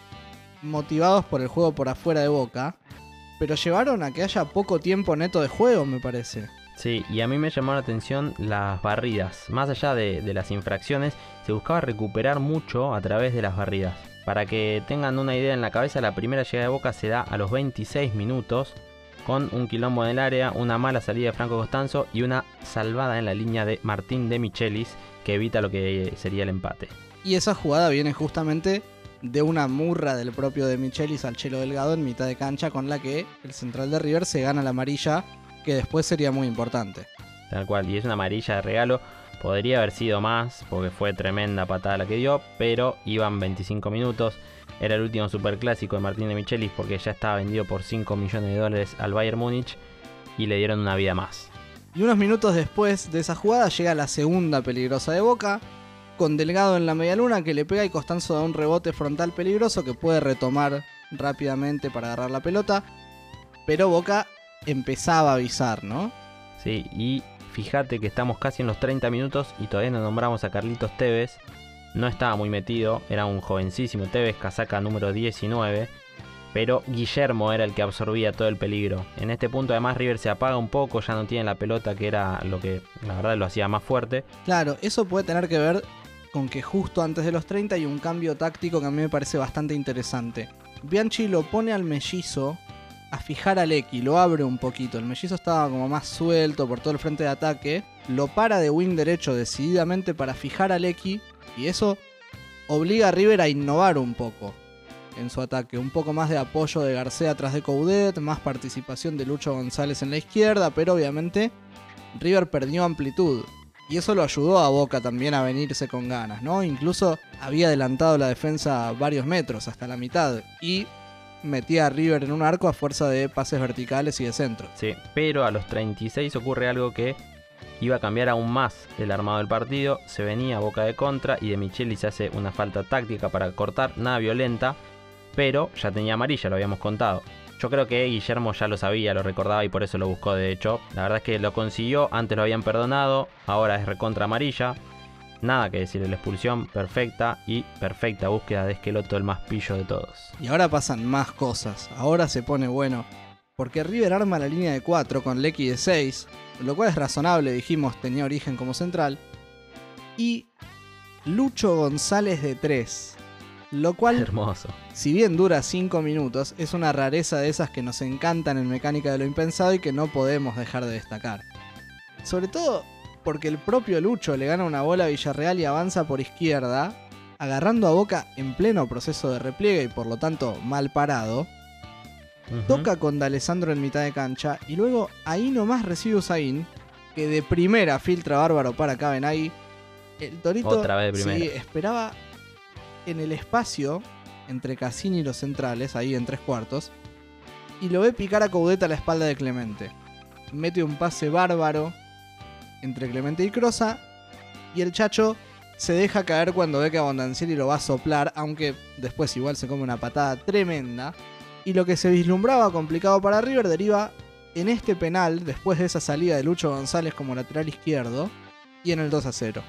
motivados por el juego por afuera de Boca, pero llevaron a que haya poco tiempo neto de juego, me parece. Sí, y a mí me llamó la atención las barridas. Más allá de, de las infracciones, se buscaba recuperar mucho a través de las barridas. Para que tengan una idea en la cabeza, la primera llegada de Boca se da a los 26 minutos con un quilombo en el área, una mala salida de Franco Costanzo y una salvada en la línea de Martín de Michelis que evita lo que sería el empate. Y esa jugada viene justamente de una murra del propio de Michelis al Chelo Delgado en mitad de cancha con la que el central de River se gana la amarilla que después sería muy importante. Tal cual, y es una amarilla de regalo. Podría haber sido más porque fue tremenda patada la que dio, pero iban 25 minutos. Era el último superclásico de Martín de Michelis porque ya estaba vendido por 5 millones de dólares al Bayern Múnich y le dieron una vida más. Y unos minutos después de esa jugada llega la segunda peligrosa de Boca, con Delgado en la media luna que le pega y Costanzo da un rebote frontal peligroso que puede retomar rápidamente para agarrar la pelota. Pero Boca empezaba a avisar, ¿no? Sí, y fíjate que estamos casi en los 30 minutos y todavía no nombramos a Carlitos Tevez. No estaba muy metido, era un jovencísimo Tevez, casaca número 19. Pero Guillermo era el que absorbía todo el peligro. En este punto además River se apaga un poco, ya no tiene la pelota que era lo que la verdad lo hacía más fuerte. Claro, eso puede tener que ver con que justo antes de los 30 hay un cambio táctico que a mí me parece bastante interesante. Bianchi lo pone al mellizo a fijar al X, lo abre un poquito. El mellizo estaba como más suelto por todo el frente de ataque. Lo para de wing derecho decididamente para fijar al X. Y eso obliga a River a innovar un poco en su ataque. Un poco más de apoyo de García atrás de Coudet, más participación de Lucho González en la izquierda, pero obviamente River perdió amplitud. Y eso lo ayudó a Boca también a venirse con ganas, ¿no? Incluso había adelantado la defensa varios metros, hasta la mitad. Y metía a River en un arco a fuerza de pases verticales y de centro. Sí, pero a los 36 ocurre algo que iba a cambiar aún más el armado del partido. Se venía boca de contra y de Micheli se hace una falta táctica para cortar, nada violenta, pero ya tenía amarilla, lo habíamos contado. Yo creo que Guillermo ya lo sabía, lo recordaba y por eso lo buscó de hecho. La verdad es que lo consiguió, antes lo habían perdonado, ahora es recontra amarilla. Nada que decir, la expulsión perfecta y perfecta búsqueda de Esqueloto, el más pillo de todos. Y ahora pasan más cosas, ahora se pone bueno. Porque River arma la línea de 4 con Lecky de 6, lo cual es razonable, dijimos, tenía origen como central. Y Lucho González de 3. Lo cual, Hermoso. si bien dura 5 minutos, es una rareza de esas que nos encantan en Mecánica de lo Impensado y que no podemos dejar de destacar. Sobre todo porque el propio Lucho le gana una bola a Villarreal y avanza por izquierda, agarrando a Boca en pleno proceso de repliegue y por lo tanto mal parado. Toca con D'Alessandro en mitad de cancha y luego ahí nomás recibe Usain, que de primera filtra bárbaro para Cabenagui. El Torito Otra vez de primera. sí, esperaba en el espacio entre Cassini y los centrales, ahí en tres cuartos, y lo ve picar a Caudeta a la espalda de Clemente. Mete un pase bárbaro entre Clemente y Crosa, y el Chacho se deja caer cuando ve que Abondancieri lo va a soplar, aunque después igual se come una patada tremenda. Y lo que se vislumbraba complicado para River deriva en este penal, después de esa salida de Lucho González como lateral izquierdo, y en el 2 a 0.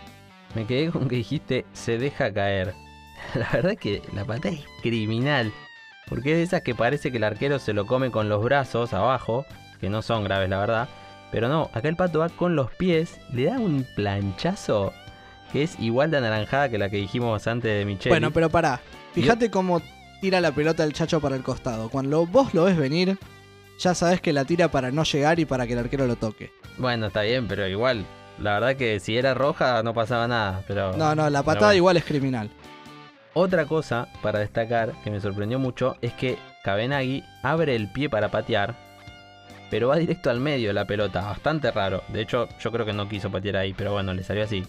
Me quedé con que dijiste se deja caer. La verdad es que la patada es criminal. Porque es de esas que parece que el arquero se lo come con los brazos abajo, que no son graves la verdad. Pero no, acá el pato va con los pies, le da un planchazo que es igual de anaranjada que la que dijimos antes de Michelle. Bueno, pero pará. Fíjate cómo tira la pelota el chacho para el costado. Cuando vos lo ves venir, ya sabes que la tira para no llegar y para que el arquero lo toque. Bueno, está bien, pero igual. La verdad que si era roja no pasaba nada. Pero, No, no, la pero patada bueno. igual es criminal. Otra cosa para destacar que me sorprendió mucho es que Kabenagi abre el pie para patear, pero va directo al medio de la pelota, bastante raro. De hecho, yo creo que no quiso patear ahí, pero bueno, le salió así.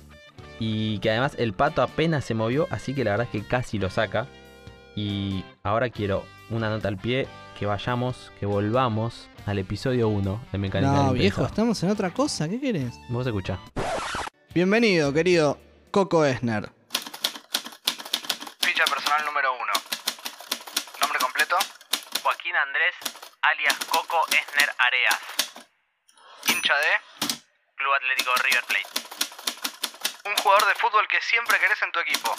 Y que además el pato apenas se movió, así que la verdad es que casi lo saca. Y ahora quiero una nota al pie, que vayamos, que volvamos al episodio 1 de Mecánica No, del viejo, estamos en otra cosa. ¿Qué querés? Vos escuchá. Bienvenido, querido Coco Esner. Ficha personal número 1. Nombre completo. Joaquín Andrés, alias Coco Esner Areas. Hincha de. Club Atlético River Plate. Un jugador de fútbol que siempre querés en tu equipo.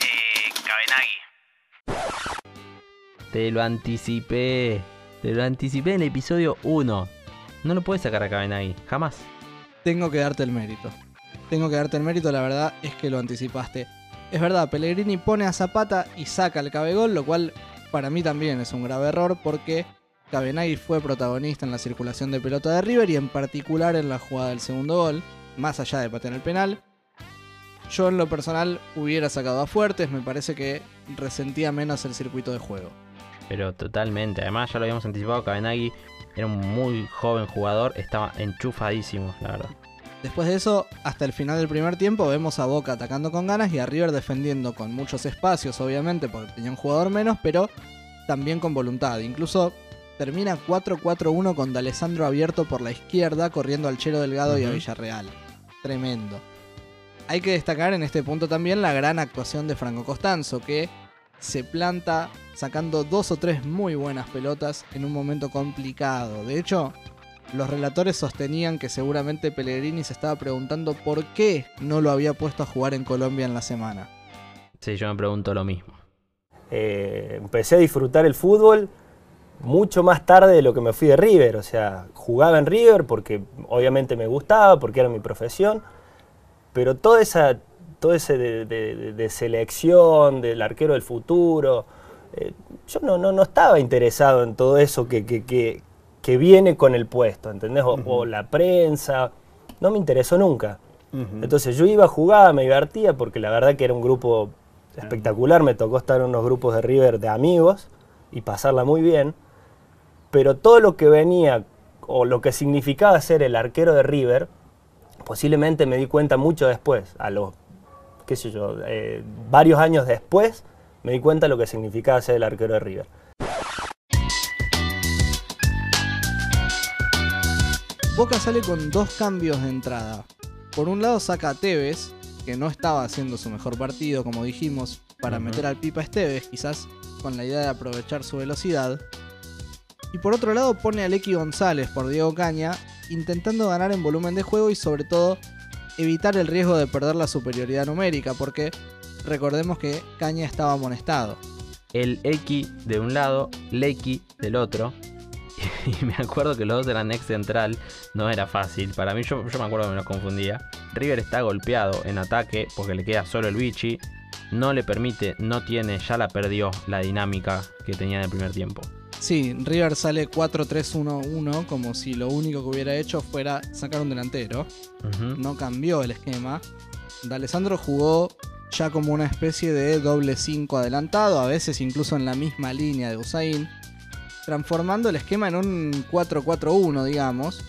Eh, Cabenagui. Te lo anticipé. Te lo anticipé en el episodio 1. No lo puedes sacar a Kabenagi, jamás. Tengo que darte el mérito. Tengo que darte el mérito, la verdad es que lo anticipaste. Es verdad, Pellegrini pone a Zapata y saca el cabegol, lo cual para mí también es un grave error porque Cabenagui fue protagonista en la circulación de pelota de River y en particular en la jugada del segundo gol, más allá de patear el penal. Yo en lo personal hubiera sacado a Fuertes, me parece que resentía menos el circuito de juego. Pero totalmente, además ya lo habíamos anticipado, Cabenagui era un muy joven jugador, estaba enchufadísimo, la verdad. Después de eso, hasta el final del primer tiempo, vemos a Boca atacando con ganas y a River defendiendo con muchos espacios, obviamente, porque tenía un jugador menos, pero también con voluntad. Incluso termina 4-4-1 con D'Alessandro abierto por la izquierda, corriendo al Chelo Delgado y a. Villarreal. Tremendo. Hay que destacar en este punto también la gran actuación de Franco Costanzo, que se planta sacando dos o tres muy buenas pelotas en un momento complicado. De hecho, los relatores sostenían que seguramente Pellegrini se estaba preguntando por qué no lo había puesto a jugar en Colombia en la semana. Sí, yo me pregunto lo mismo. Eh, empecé a disfrutar el fútbol mucho más tarde de lo que me fui de River. O sea, jugaba en River porque obviamente me gustaba, porque era mi profesión, pero toda esa, todo ese de, de- de selección, del arquero del futuro, eh, yo no, no, no estaba interesado en todo eso que, que- que- que viene con el puesto, ¿entendés? O, o la prensa, no me interesó nunca. Entonces yo iba a jugar, me divertía, porque la verdad que era un grupo espectacular, me tocó estar en unos grupos de River de amigos y pasarla muy bien, pero todo lo que venía o lo que significaba ser el arquero de River, posiblemente me di cuenta mucho después, a los, qué sé yo, eh, varios años después, me di cuenta de lo que significaba ser el arquero de River. Boca sale con dos cambios de entrada. Por un lado saca a Tevez, que no estaba haciendo su mejor partido, como dijimos, para meter al Pipa Esteves, quizás con la idea de aprovechar su velocidad. Y por otro lado pone a Lecky González por Diego Caña, intentando ganar en volumen de juego y sobre todo evitar el riesgo de perder la superioridad numérica, porque recordemos que Caña estaba amonestado. El X de un lado, Lecky del otro. Y me acuerdo que los dos eran ex central, no era fácil. Para mí, yo, yo me acuerdo que me los confundía. River está golpeado en ataque porque le queda solo el Vichy. No le permite, no tiene, ya la perdió la dinámica que tenía en el primer tiempo. Sí, River sale 4-3-1-1 como si lo único que hubiera hecho fuera sacar un delantero. No cambió el esquema. D'Alessandro jugó ya como una especie de doble 5 adelantado, a veces incluso en la misma línea de Usain, transformando el esquema en un 4-4-1, digamos.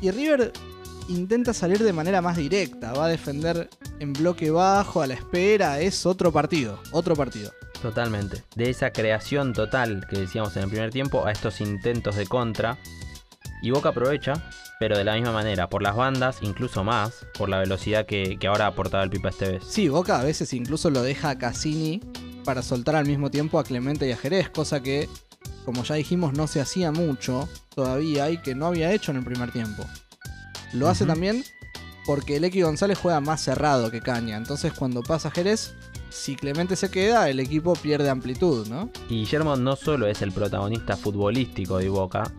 Y River intenta salir de manera más directa, va a defender en bloque bajo, a la espera, es otro partido, otro partido. Totalmente. De esa creación total que decíamos en el primer tiempo a estos intentos de contra. Y Boca aprovecha, pero de la misma manera, por las bandas, incluso más, por la velocidad que, que ahora aportaba el Pipa Esteves. Sí, Boca a veces incluso lo deja a Cassini para soltar al mismo tiempo a Clemente y a Jerez, cosa que, como ya dijimos, no se hacía mucho todavía y que no había hecho en el primer tiempo. Lo hace también porque el X González juega más cerrado que Caña, entonces cuando pasa Jerez, si Clemente se queda, el equipo pierde amplitud, ¿no? Y Guillermo no solo es el protagonista futbolístico de Boca,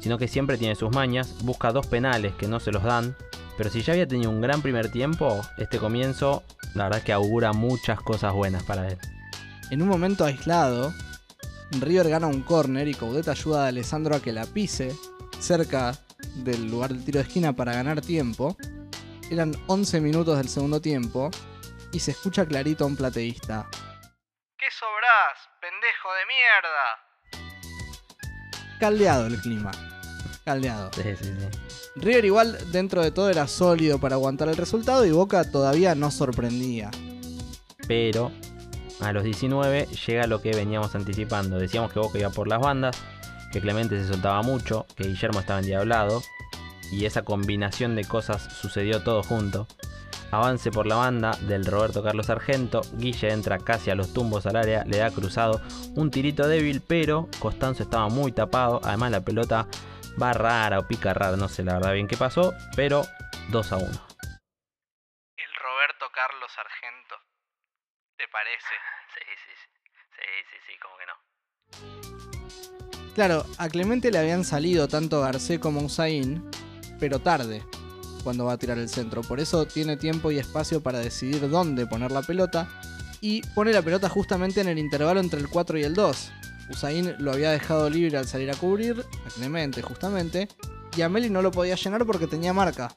sino que siempre tiene sus mañas, busca dos penales que no se los dan, pero si ya había tenido un gran primer tiempo, este comienzo, la verdad es que augura muchas cosas buenas para él. En un momento aislado, River gana un córner y Coudet ayuda a Alessandro a que la pise cerca del lugar del tiro de esquina para ganar tiempo. Eran 11 minutos del segundo tiempo y se escucha clarito a un plateísta. ¿Qué sobrás, pendejo de mierda? Caldeado el clima. Caldeado. Sí, sí, sí. River igual dentro de todo era sólido para aguantar el resultado y Boca todavía no sorprendía. Pero a los 19 llega lo que veníamos anticipando. Decíamos que Boca iba por las bandas, que Clemente se soltaba mucho, que Guillermo estaba endiablado. Y esa combinación de cosas sucedió todo junto. Avance por la banda del Roberto Carlos Sargento. Guille entra casi a los tumbos al área, le da cruzado un tirito débil, pero Costanzo estaba muy tapado. Además, la pelota va rara o pica rara, no sé la verdad bien qué pasó, pero 2 a 1. El Roberto Carlos Sargento. ¿Te parece? Sí, sí, sí. Sí, sí, sí, como que no. Claro, a Clemente le habían salido tanto Garcés como Usain, pero tarde cuando va a tirar el centro. Por eso tiene tiempo y espacio para decidir dónde poner la pelota. Y pone la pelota justamente en el intervalo entre el 4 y el 2. Usain lo había dejado libre al salir a cubrir, a Clemente justamente, y Ameli no lo podía llenar porque tenía marca.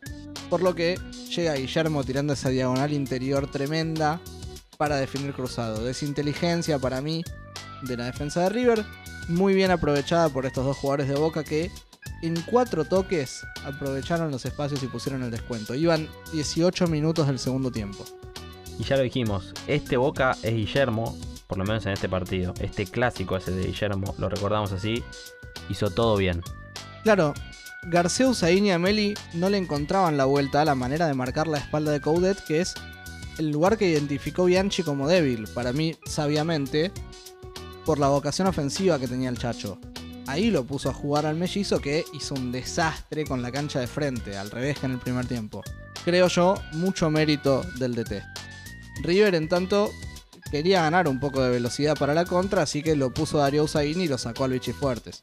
Por lo que llega Guillermo tirando esa diagonal interior tremenda para definir cruzado. Desinteligencia para mí de la defensa de River, muy bien aprovechada por estos dos jugadores de Boca que en cuatro toques aprovecharon los espacios y pusieron el descuento. Iban 18 minutos del segundo tiempo. Y ya lo dijimos, este Boca es Guillermo, por lo menos en este partido. Este clásico ese de Guillermo, lo recordamos así, hizo todo bien. Claro, García Usain y Ameli no le encontraban la vuelta a la manera de marcar la espalda de Coudet, que es el lugar que identificó Bianchi como débil, para mí sabiamente, por la vocación ofensiva que tenía el Chacho. Ahí lo puso a jugar al mellizo que hizo un desastre con la cancha de frente, al revés que en el primer tiempo. Creo yo, mucho mérito del DT. River, en tanto, quería ganar un poco de velocidad para la contra, así que lo puso Darío Usain y lo sacó al Vichy Fuertes.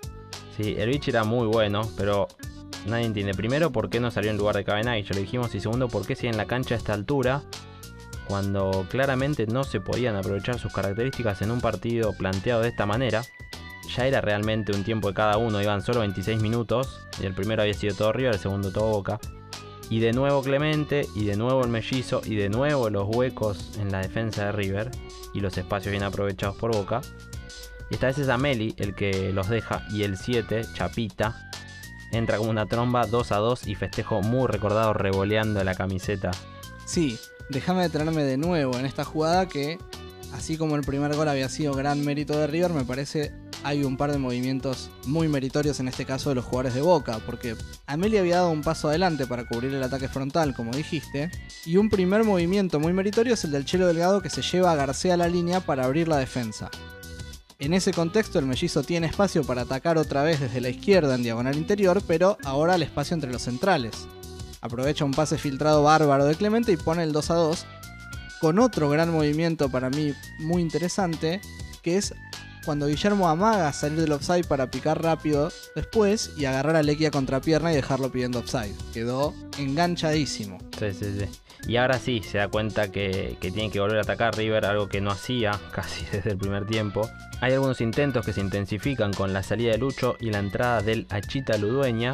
Sí, el Vichy era muy bueno, pero nadie entiende. Primero, por qué no salió en lugar de Cabenagui, ya lo dijimos. Y segundo, por qué sigue en la cancha a esta altura, cuando claramente no se podían aprovechar sus características en un partido planteado de esta manera. Ya era realmente un tiempo de cada uno, iban solo 26 minutos, y el primero había sido todo River, el segundo todo Boca. Y de nuevo Clemente, y de nuevo el mellizo, y de nuevo los huecos en la defensa de River, y los espacios bien aprovechados por Boca. Esta vez es Ameli el que los deja, y el 7, Chapita, entra como una tromba 2 a 2 y festejo muy recordado revoleando la camiseta. Sí, déjame detenerme de nuevo en esta jugada que, así como el primer gol había sido gran mérito de River, me parece hay un par de movimientos muy meritorios en este caso de los jugadores de Boca, porque Amelia había dado un paso adelante para cubrir el ataque frontal, como dijiste, y un primer movimiento muy meritorio es el del Chelo Delgado que se lleva a García a la línea para abrir la defensa. En ese contexto el mellizo tiene espacio para atacar otra vez desde la izquierda en diagonal interior, pero ahora el espacio entre los centrales. Aprovecha un pase filtrado bárbaro de Clemente y pone el 2 a 2, con otro gran movimiento para mí muy interesante, que es cuando Guillermo amaga salir del offside para picar rápido después y agarrar a Lecky a contrapierna y dejarlo pidiendo offside. Quedó enganchadísimo. Sí, sí, sí. Y ahora sí, se da cuenta que, tiene que volver a atacar River, algo que no hacía casi desde el primer tiempo. Hay algunos intentos que se intensifican con la salida de Lucho y la entrada del Achita Ludueña,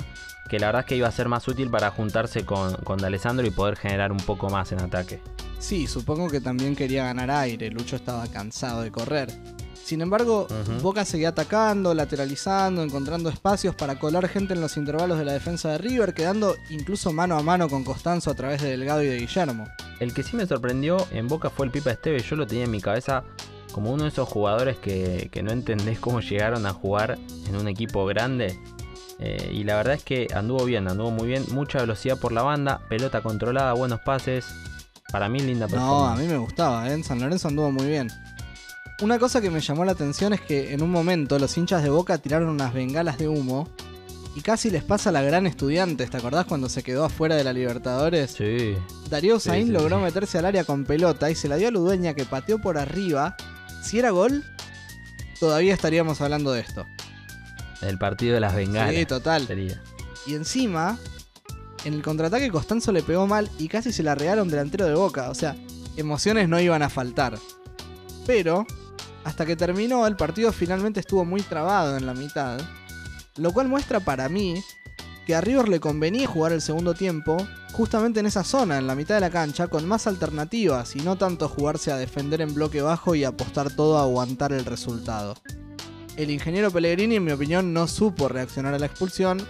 que la verdad es que iba a ser más útil para juntarse con, con Alessandro y poder generar un poco más en ataque. Sí, supongo que también quería ganar aire, Lucho estaba cansado de correr. Sin embargo, Boca seguía atacando, lateralizando, encontrando espacios para colar gente en los intervalos de la defensa de River, quedando incluso mano a mano con Costanzo a través de Delgado y de Guillermo. El que sí me sorprendió en Boca fue el Pipa Esteve, yo lo tenía en mi cabeza como uno de esos jugadores que, que no entendés cómo llegaron a jugar en un equipo grande. Eh, y la verdad es que anduvo bien, anduvo muy bien, mucha velocidad por la banda, pelota controlada, buenos pases. Para mí linda No, a mí me gustaba, ¿eh? en San Lorenzo anduvo muy bien. Una cosa que me llamó la atención es que en un momento los hinchas de Boca tiraron unas bengalas de humo y casi les pasa a la gran estudiante. ¿Te acordás cuando se quedó afuera de la Libertadores? Sí. Darío Saín logró meterse al área con pelota y se la dio a Ludueña que pateó por arriba. Si era gol, todavía estaríamos hablando de esto. El partido de las bengalas. Sí, total. Y encima, en el contraataque Costanzo le pegó mal y casi se la regaron delantero de Boca. O sea, emociones no iban a faltar. Pero, hasta que terminó, el partido finalmente estuvo muy trabado en la mitad. Lo cual muestra para mí que a River le convenía jugar el segundo tiempo justamente en esa zona, en la mitad de la cancha, con más alternativas y no tanto jugarse a defender en bloque bajo y apostar todo a aguantar el resultado. El ingeniero Pellegrini, en mi opinión, no supo reaccionar a la expulsión,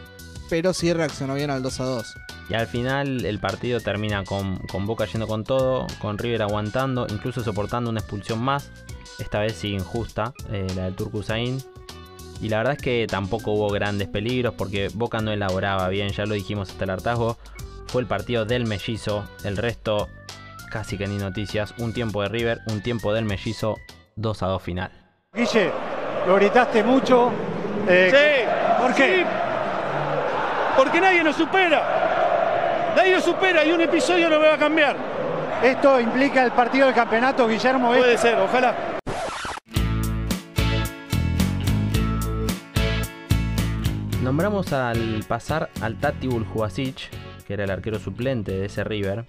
pero sí reaccionó bien al 2 a 2. Y al final el partido termina con, con, Boca yendo con todo, con River aguantando, incluso soportando una expulsión más, esta vez sí injusta, eh, la del Turco Usain. Y la verdad es que tampoco hubo grandes peligros porque Boca no elaboraba bien, ya lo dijimos hasta el hartazgo. Fue el partido del mellizo, el resto casi que ni noticias. Un tiempo de River, un tiempo del mellizo, 2 a 2 final. Guille, lo gritaste mucho. Eh, sí. ¿Por qué? Sí. Porque nadie nos supera. Nadie supera y un episodio no me va a cambiar. ¿Esto implica el partido del campeonato, Guillermo? Puede ser, ojalá. Nombramos al pasar al Tati Buljubasic, que era el arquero suplente de ese River,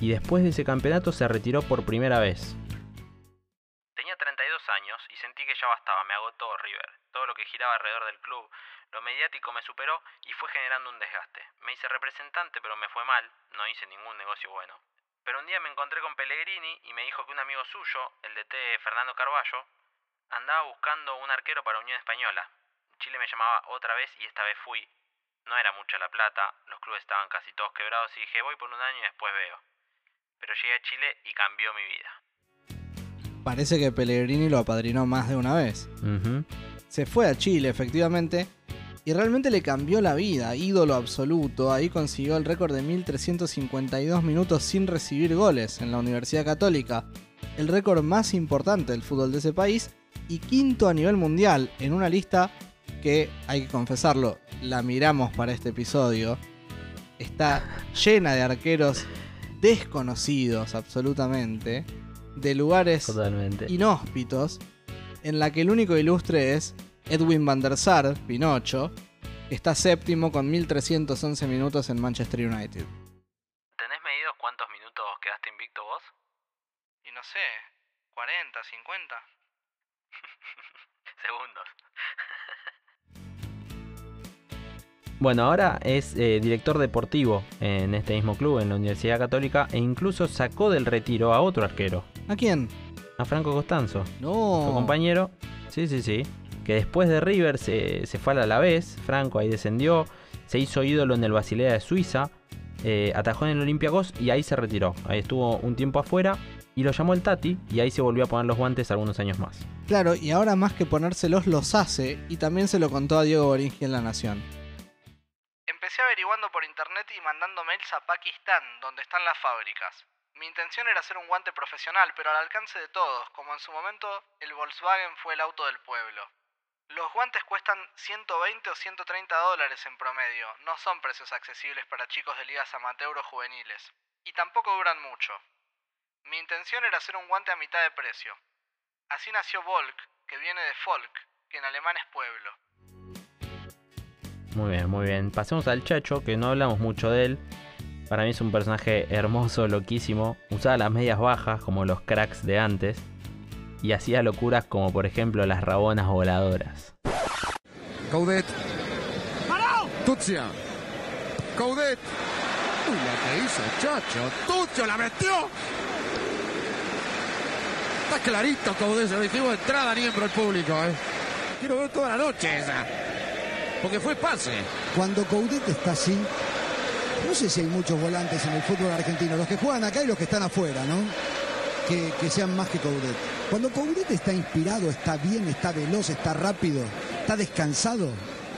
y después de ese campeonato se retiró por primera vez. Tenía 32 años y sentí que ya bastaba, me agotó River. giraba alrededor del club. Lo mediático me superó y fue generando un desgaste. Me hice representante, pero me fue mal, no hice ningún negocio bueno. Pero un día me encontré con Pellegrini y me dijo que un amigo suyo, el DT Fernando Carballo, andaba buscando un arquero para Unión Española. Chile me llamaba otra vez y esta vez fui. No era mucha la plata, los clubes estaban casi todos quebrados y dije voy por un año y después veo. Pero llegué a Chile y cambió mi vida. Parece que Pellegrini lo apadrinó más de una vez. Se fue a Chile, efectivamente, y realmente le cambió la vida, ídolo absoluto. Ahí consiguió el récord de 1352 minutos sin recibir goles en la Universidad Católica, el récord más importante del fútbol de ese país y quinto a nivel mundial en una lista que, hay que confesarlo, la miramos para este episodio. Está llena de arqueros desconocidos absolutamente, de lugares Totalmente. inhóspitos, en la que el único ilustre es Edwin van der Sar, Pinocho, está séptimo con 1311 minutos en Manchester United. ¿Tenés medidos cuántos minutos quedaste invicto vos? Y no sé, 40, 50. Segundos. Bueno, ahora es eh, director deportivo en este mismo club, en la Universidad Católica, e incluso sacó del retiro a otro arquero, ¿A quién? a Franco Costanzo. No. Su compañero, sí, sí, sí, que después de River se, se fue al Alavés, Franco ahí descendió, se hizo ídolo en el Basilea de Suiza, eh, atajó en el Olympiacos y ahí se retiró. Ahí estuvo un tiempo afuera y lo llamó el Tati y ahí se volvió a poner los guantes algunos años más. Claro, y ahora más que ponérselos los hace, y también se lo contó a Diego Boringi en La Nación. Empecé averiguando por internet y mandando mails a Pakistán, donde están las fábricas. Mi intención era hacer un guante profesional, pero al alcance de todos, como en su momento el Volkswagen fue el auto del pueblo. Los guantes cuestan 120 o 130 dólares en promedio, no son precios accesibles para chicos de ligas amateur o juveniles, y tampoco duran mucho. Mi intención era hacer un guante a mitad de precio. Así nació Volk, que viene de Folk, que en alemán es pueblo. Muy bien, muy bien. Pasemos al Chacho, que no hablamos mucho de él. Para mí es un personaje hermoso, loquísimo. Usaba las medias bajas como los cracks de antes. Y hacía locuras como por ejemplo las rabonas voladoras. Coudet. Tuzia. Coudet. Uy, la que hizo Chacho. Tucho la metió. Está clarito Coudet. Se lo dijimos entrada ni el público. Eh. Quiero ver toda la noche esa. Porque fue pase. Cuando Coudet está así, no sé si hay muchos volantes en el fútbol argentino, los que juegan acá y los que están afuera, ¿no? Que, que sean más que Coudet. Cuando Coudet está inspirado, está bien, está veloz, está rápido, está descansado,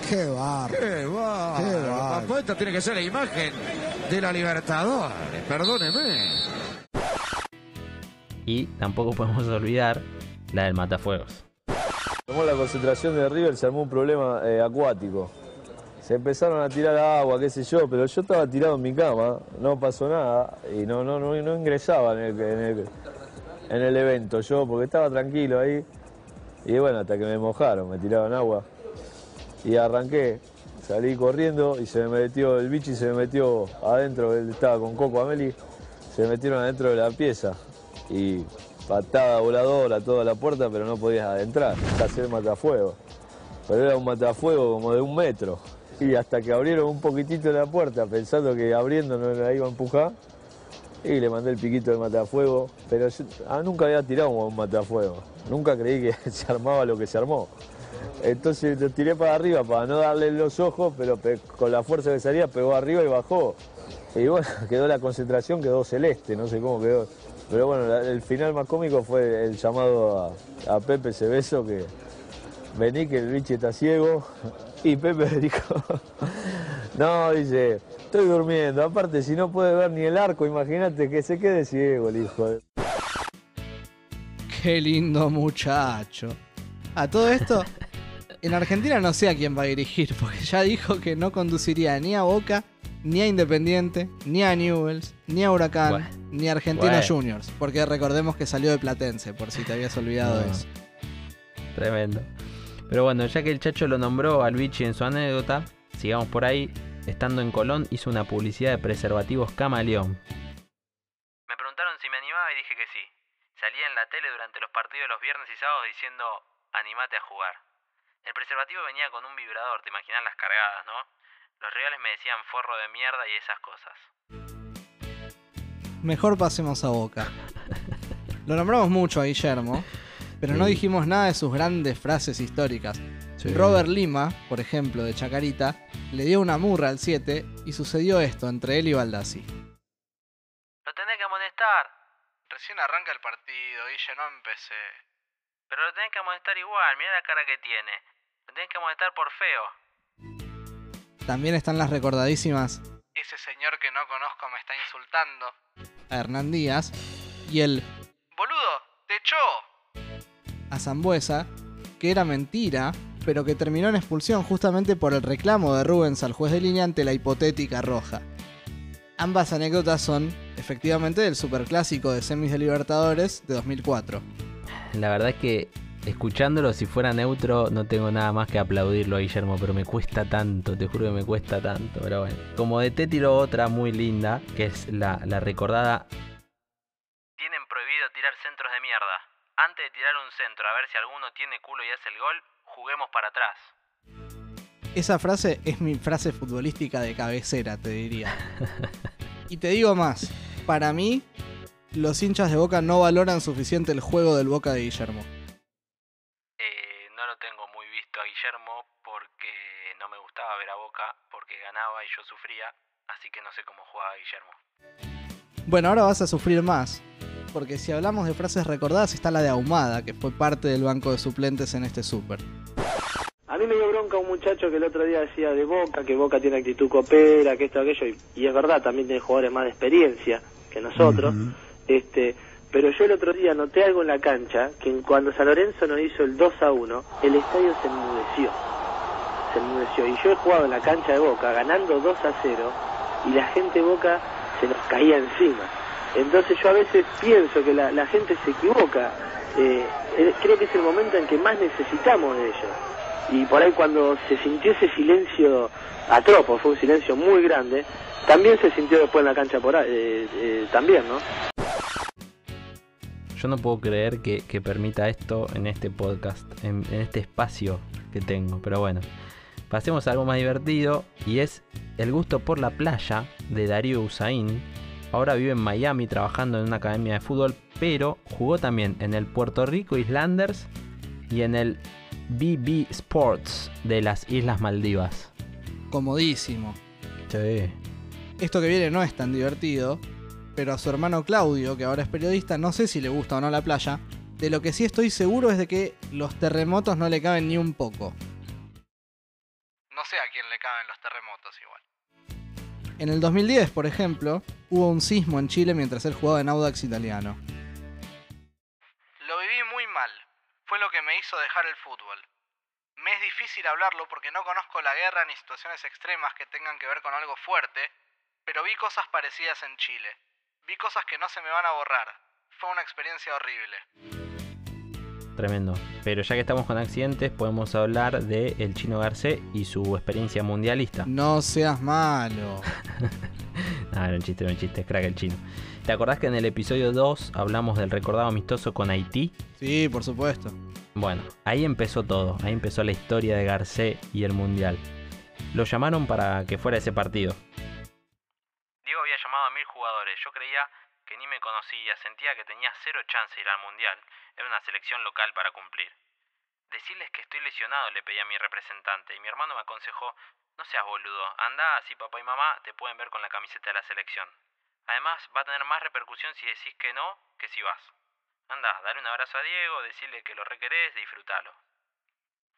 qué barro. Qué bárbaro. Qué. Papá, esta tiene que ser la imagen de la Libertadores. Perdóneme. Y tampoco podemos olvidar la del matafuegos. Tomó la concentración de River, se armó un problema eh, acuático. Se empezaron a tirar agua, qué sé yo, pero yo estaba tirado en mi cama, no pasó nada y no, no, no, no ingresaba en el, en, el, en el evento yo, porque estaba tranquilo ahí. Y bueno, hasta que me mojaron, me tiraron agua. Y arranqué, salí corriendo y se me metió, el bichi se me metió adentro, él estaba con Coco Ameli, se metieron adentro de la pieza. Y patada voladora toda la puerta, pero no podías adentrar, casi el matafuego. Pero era un matafuego como de un metro. Y hasta que abrieron un poquitito la puerta, pensando que abriendo no la iba a empujar, y le mandé el piquito de matafuego. Pero yo ah, nunca había tirado un matafuego. Nunca creí que se armaba lo que se armó. Entonces tiré para arriba para no darle los ojos, pero pe- con la fuerza que salía pegó arriba y bajó. Y bueno, quedó la concentración, quedó celeste, no sé cómo quedó. Pero bueno, el final más cómico fue el llamado a, a Pepe Cebeso que vení que el bicho está ciego. Y Pepe dijo, no, dice, estoy durmiendo. Aparte, si no puede ver ni el arco, imagínate que se quede ciego el hijo. de- Qué lindo muchacho. A todo esto, en Argentina no sé a quién va a dirigir, porque ya dijo que no conduciría ni a Boca, ni a Independiente, ni a Newells, ni a Huracán, Bueno. ni a Argentina Bueno. Juniors. Porque recordemos que salió de Platense, por si te habías olvidado de No. eso. Tremendo. Pero bueno, ya que el Chacho lo nombró al bichi en su anécdota, sigamos por ahí. Estando en Colón, hizo una publicidad de preservativos Camaleón. Me preguntaron si me animaba y dije que sí. Salía en la tele durante los partidos los viernes y sábados diciendo, animate a jugar. El preservativo venía con un vibrador, te imaginas las cargadas, ¿no? Los reales me decían forro de mierda y esas cosas. Mejor pasemos a Boca. Lo nombramos mucho a Guillermo, pero no dijimos nada de sus grandes frases históricas. Sí. Robert Lima, por ejemplo, de Chacarita, le dio una murra al 7 y sucedió esto entre él y Baldassi. Lo tenés que amonestar. Recién arranca el partido, Guille, no empecé. Pero lo tenés que amonestar igual, mira la cara que tiene. Lo tenés que amonestar por feo. También están las recordadísimas Ese señor que no conozco me está insultando. a Hernán Díaz y el Boludo, te echó. a Zambuesa, que era mentira, pero que terminó en expulsión justamente por el reclamo de Rubens al juez de línea ante la hipotética roja. Ambas anécdotas son efectivamente del superclásico de semis de Libertadores de 2004. La verdad es que escuchándolo, si fuera neutro, no tengo nada más que aplaudirlo a Guillermo, pero me cuesta tanto, te juro que me cuesta tanto. Pero bueno, como de té tiró otra muy linda, que es la, la recordada. Tienen prohibido tirar centros de mierda. Antes de tirar un centro a ver si alguno tiene culo y hace el gol, juguemos para atrás. Esa frase es mi frase futbolística de cabecera, te diría. Y te digo más, para mí, los hinchas de Boca no valoran suficiente el juego del Boca de Guillermo. Eh, no lo tengo muy visto a Guillermo porque no me gustaba ver a Boca porque ganaba y yo sufría, así que no sé cómo jugaba Guillermo. Bueno, ahora vas a sufrir más, porque si hablamos de frases recordadas está la de Ahumada, que fue parte del banco de suplentes en este Super. A mí me dio bronca un muchacho que el otro día decía de Boca, que Boca tiene actitud copera, que esto, aquello, y, y es verdad, también tiene jugadores más de experiencia que nosotros. este Pero yo el otro día noté algo en la cancha, que cuando San Lorenzo nos hizo el 2 a 1, el estadio se enmudeció. Se enmudeció. Y yo he jugado en la cancha de Boca, ganando 2 a 0, y la gente de Boca se nos caía encima. Entonces yo a veces pienso que la, gente se equivoca. Eh, eh, creo que es el momento en que más necesitamos de ellos. Y por ahí cuando se sintió ese silencio atropo, fue un silencio muy grande, también se sintió después en la cancha por ahí, eh, eh, también, ¿no? Yo no puedo creer que, permita esto en este podcast, en, en este espacio que tengo. Pero bueno, pasemos a algo más divertido y es el gusto por la playa de Darío Usain. Ahora vive en Miami trabajando en una academia de fútbol, pero jugó también en el Puerto Rico Islanders y en el BB Sports de las Islas Maldivas. Comodísimo. Sí. Esto que viene no es tan divertido, pero a su hermano Claudio, que ahora es periodista, no sé si le gusta o no la playa. De lo que sí estoy seguro es de que los terremotos no le caben ni un poco. No sé a quién le caben los terremotos igual. En el 2010, por ejemplo, hubo un sismo en Chile mientras él jugaba en Audax italiano. Lo viví muy mal. Fue lo que me hizo dejar el fútbol. Me es difícil hablarlo porque no conozco la guerra ni situaciones extremas que tengan que ver con algo fuerte, pero vi cosas parecidas en Chile. Vi cosas que no se me van a borrar. Fue una experiencia horrible. Tremendo. Pero ya que estamos con accidentes, podemos hablar de el Chino Garcé y su experiencia mundialista. No seas malo. Ah, era un chiste, era un chiste, es crack el chino. ¿Te acordás que en el episodio 2 hablamos del recordado amistoso con Haití? Sí, por supuesto. Bueno, ahí empezó todo, ahí empezó la historia de Garcé y el Mundial. Lo llamaron para que fuera ese partido. Diego había llamado a mil jugadores. Yo creía que ni me conocía, sentía que tenía cero chance de ir al mundial. Era una selección local para cumplir. Decirles que estoy lesionado, le pedí a mi representante, y mi hermano me aconsejó, no seas boludo, anda así papá y mamá te pueden ver con la camiseta de la selección. Además, va a tener más repercusión si decís que no que si vas. Anda, dale un abrazo a Diego, decirle que lo requerés, disfrútalo.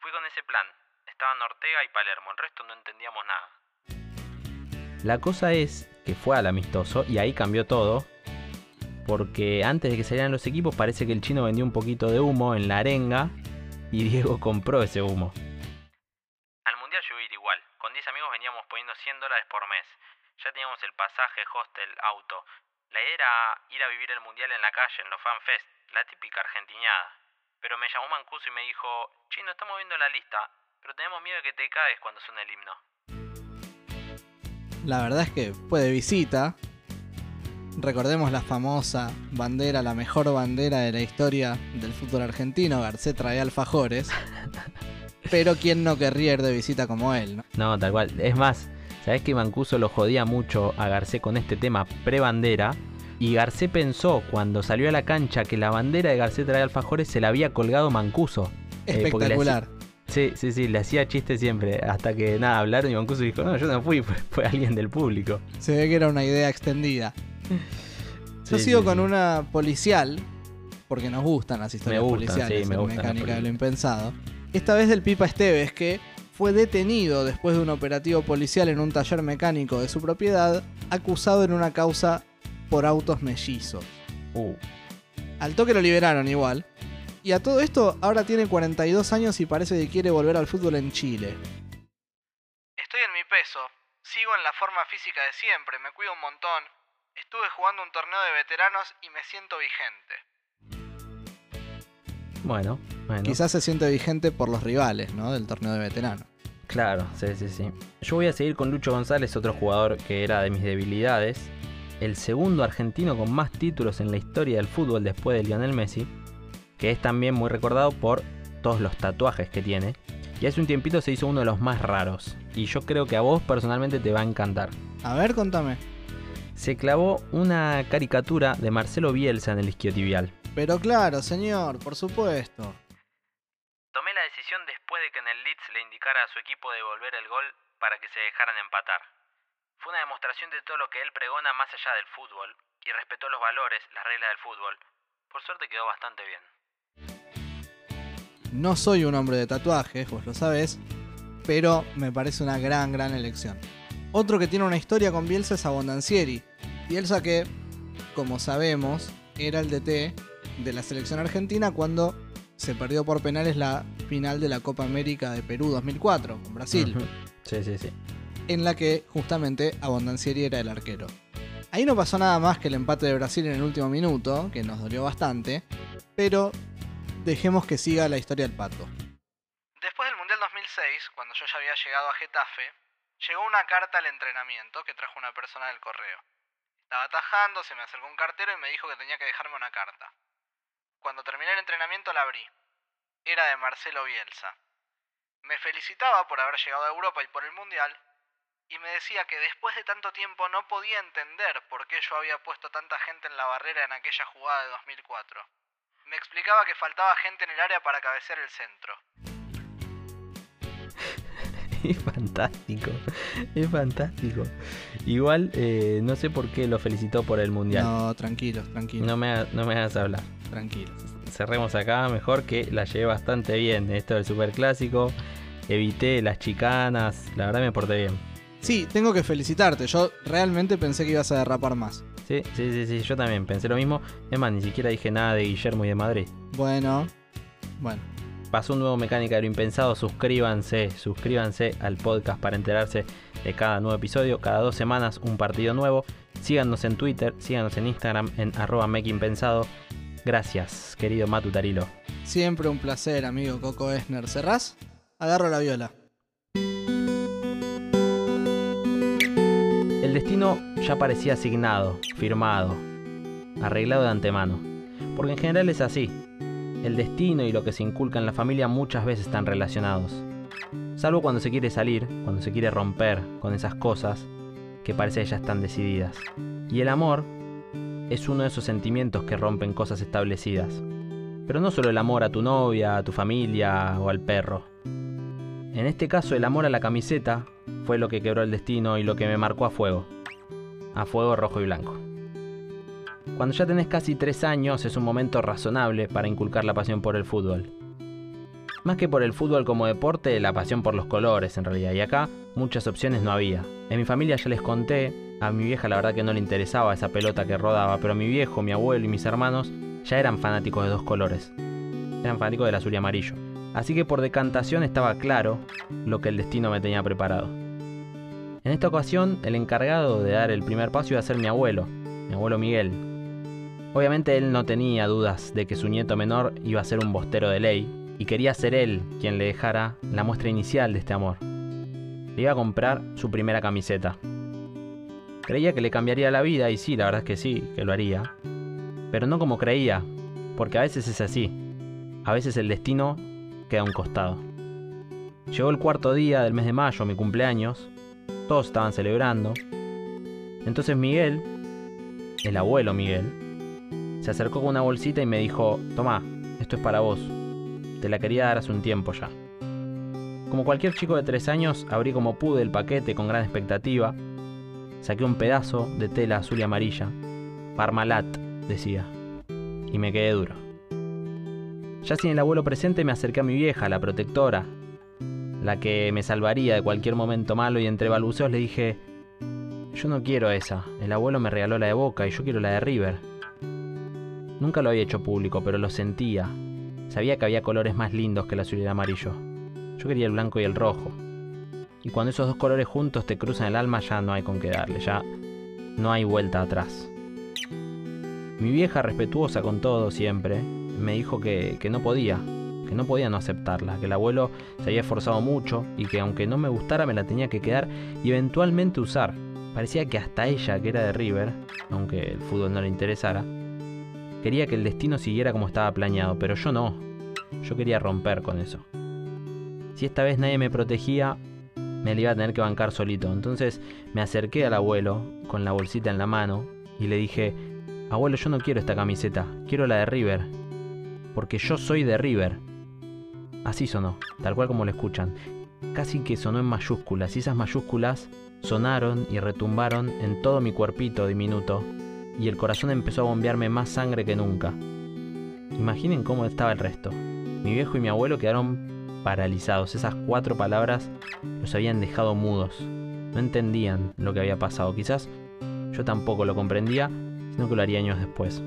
Fui con ese plan. Estaban Ortega y Palermo, el resto no entendíamos nada. La cosa es que fue al amistoso y ahí cambió todo. Porque antes de que salieran los equipos parece que el chino vendió un poquito de humo en la arenga y Diego compró ese humo. Al mundial yo iba a ir igual. Con 10 amigos veníamos poniendo 100 dólares por mes. Ya teníamos el pasaje, hostel, auto. La idea era ir a vivir el mundial en la calle, en los fanfest, la típica argentiñada. Pero me llamó Mancuso y me dijo, Chino, estamos viendo la lista, pero tenemos miedo de que te caes cuando suene el himno. La verdad es que fue de visita. Recordemos la famosa bandera, la mejor bandera de la historia del fútbol argentino. Garcé trae alfajores. Pero quién no querría ir de visita como él, ¿no? No, tal cual. Es más, ¿sabés que Mancuso lo jodía mucho a Garcé con este tema pre-bandera? Y Garcé pensó cuando salió a la cancha que la bandera de Garcé trae alfajores se la había colgado Mancuso. Eh, Espectacular. sí, sí, sí, le hacía chiste siempre. Hasta que nada, hablaron y Mancuso dijo, no, yo no fui, fue, fue alguien del público. Se ve que era una idea extendida. Yo Sí, sigo sí, con sí. una policial, porque nos gustan las historias Me gustan, policiales me gustan Mecánica de lo. Impensado. Esta vez del Pipa Esteves, que fue detenido después de un operativo policial en un taller mecánico de su propiedad, acusado en una causa por autos mellizos. Uh, Al toque lo liberaron igual. Y a todo esto, ahora tiene 42 años y parece que quiere volver al fútbol en Chile. Estoy en mi peso, sigo en la forma física de siempre, me cuido un montón. Estuve jugando un torneo de veteranos y me siento vigente. bueno, bueno. Quizás se siente vigente por los rivales, ¿no? Del torneo de veteranos. Claro, sí, sí, sí. Yo voy a seguir con Lucho González, otro jugador que era de mis debilidades. El segundo argentino con más títulos en la historia del fútbol después de Lionel Messi. Que es también muy recordado por todos los tatuajes que tiene. Y hace un tiempito se hizo uno de los más raros. Y yo creo que a vos personalmente te va a encantar. A ver, contame. Se clavó una caricatura de Marcelo Bielsa en el isquiotibial. Pero claro, señor, por supuesto. Tomé la decisión después de que en el Leeds le indicara a su equipo devolver el gol para que se dejaran empatar. Fue una demostración de todo lo que él pregona más allá del fútbol y respetó los valores, las reglas del fútbol. Por suerte quedó bastante bien. No soy un hombre de tatuajes, vos lo sabés, pero me parece una gran, gran elección. Otro que tiene una historia con Bielsa es Abondancieri. Bielsa que, como sabemos, era el DT de la selección argentina cuando se perdió por penales la final de la Copa América de Perú 2004 con Brasil. Sí, sí, sí. en la que justamente Abondancieri era el arquero. Ahí no pasó nada más que el empate de Brasil en el último minuto, que nos dolió bastante, pero dejemos que siga la historia del pato. Después del Mundial 2006, cuando yo ya había llegado a Getafe, llegó una carta al entrenamiento que trajo una persona del correo. Estaba atajando, se me acercó un cartero y me dijo que tenía que dejarme una carta. Cuando terminé el entrenamiento la abrí. Era de Marcelo Bielsa. Me felicitaba por haber llegado a Europa y por el Mundial, y me decía que después de tanto tiempo no podía entender por qué yo había puesto tanta gente en la barrera en aquella jugada de 2004. Me explicaba que faltaba gente en el área para cabecear el centro. Es fantástico, es fantástico. Igual, eh, no sé por qué lo felicitó por el mundial. No, tranquilos, tranquilos. No me, ha- no me hagas hablar. Tranquilos. Cerremos acá, mejor que la llevé bastante bien. Esto del superclásico. Evité las chicanas. La verdad me porté bien. Sí, tengo que felicitarte. Yo realmente pensé que ibas a derrapar más. Sí, sí, sí, sí, yo también pensé lo mismo. Es más, ni siquiera dije nada de Guillermo y de Madrid. Bueno, bueno. Pasó un nuevo Mecánica de lo Impensado. Suscríbanse, suscríbanse al podcast para enterarse de cada nuevo episodio. Cada dos semanas un partido nuevo. Síganos en Twitter, síganos en Instagram en arroba mequimpensado. Gracias, querido Matu Tarilo. Siempre un placer, amigo Coco Esner. ¿Cerrás? Agarro la viola. El destino ya parecía asignado, firmado, arreglado de antemano. Porque en general es así. El destino y lo que se inculca en la familia muchas veces están relacionados. Salvo cuando se quiere salir, cuando se quiere romper con esas cosas que parece ya están decididas. Y el amor es uno de esos sentimientos que rompen cosas establecidas. Pero no solo el amor a tu novia, a tu familia o al perro. En este caso el amor a la camiseta fue lo que quebró el destino y lo que me marcó a fuego. A fuego rojo y blanco. Cuando ya tenés casi tres años es un momento razonable para inculcar la pasión por el fútbol. Más que por el fútbol como deporte, la pasión por los colores en realidad. Y acá muchas opciones no había. En mi familia ya les conté, a mi vieja la verdad que no le interesaba esa pelota que rodaba, pero mi viejo, mi abuelo y mis hermanos ya eran fanáticos de dos colores. Eran fanáticos del azul y amarillo. Así que por decantación estaba claro lo que el destino me tenía preparado. En esta ocasión, el encargado de dar el primer paso iba a ser mi abuelo, mi abuelo Miguel. Obviamente él no tenía dudas de que su nieto menor iba a ser un bostero de ley y quería ser él quien le dejara la muestra inicial de este amor. Le iba a comprar su primera camiseta. Creía que le cambiaría la vida y sí, la verdad es que sí, que lo haría. Pero no como creía, porque a veces es así. A veces el destino queda a un costado. Llegó el cuarto día del mes de mayo, mi cumpleaños. Todos estaban celebrando. Entonces Miguel, el abuelo Miguel, se acercó con una bolsita y me dijo, tomá, esto es para vos. Te la quería dar hace un tiempo ya. Como cualquier chico de tres años, abrí como pude el paquete con gran expectativa. Saqué un pedazo de tela azul y amarilla. Parmalat, decía. Y me quedé duro. Ya sin el abuelo presente me acerqué a mi vieja, la protectora, la que me salvaría de cualquier momento malo y entre balbuceos le dije, yo no quiero esa, el abuelo me regaló la de Boca y yo quiero la de River. Nunca lo había hecho público, pero lo sentía. Sabía que había colores más lindos que el azul y el amarillo. Yo quería el blanco y el rojo. Y cuando esos dos colores juntos te cruzan el alma ya no hay con qué darle, ya no hay vuelta atrás. Mi vieja, respetuosa con todo siempre, me dijo que, que no podía, que no podía no aceptarla, que el abuelo se había esforzado mucho y que aunque no me gustara me la tenía que quedar y eventualmente usar. Parecía que hasta ella, que era de River, aunque el fútbol no le interesara, quería que el destino siguiera como estaba planeado, pero yo no. Yo quería romper con eso. Si esta vez nadie me protegía, me la iba a tener que bancar solito. Entonces me acerqué al abuelo con la bolsita en la mano y le dije, abuelo, yo no quiero esta camiseta, quiero la de River. Porque yo soy de River. Así sonó, tal cual como lo escuchan. Casi que sonó en mayúsculas y esas mayúsculas sonaron y retumbaron en todo mi cuerpito diminuto y el corazón empezó a bombearme más sangre que nunca. Imaginen cómo estaba el resto. Mi viejo y mi abuelo quedaron paralizados. Esas cuatro palabras los habían dejado mudos. No entendían lo que había pasado. Quizás yo tampoco lo comprendía, sino que lo haría años después.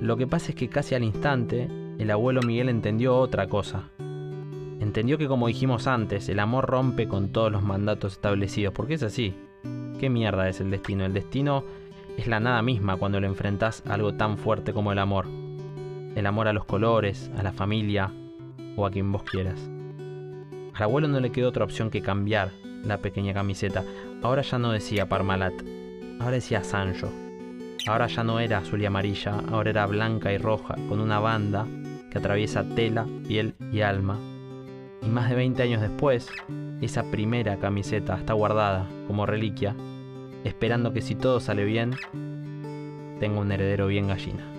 Lo que pasa es que casi al instante, el abuelo Miguel entendió otra cosa. Entendió que como dijimos antes, el amor rompe con todos los mandatos establecidos, porque es así. ¿Qué mierda es el destino? El destino es la nada misma cuando le enfrentás a algo tan fuerte como el amor. El amor a los colores, a la familia o a quien vos quieras. Al abuelo no le quedó otra opción que cambiar la pequeña camiseta. Ahora ya no decía Parmalat, ahora decía Sancho. Ahora ya no era azul y amarilla, ahora era blanca y roja, con una banda que atraviesa tela, piel y alma. Y más de 20 años después, esa primera camiseta está guardada como reliquia, esperando que si todo sale bien, tenga un heredero bien gallina.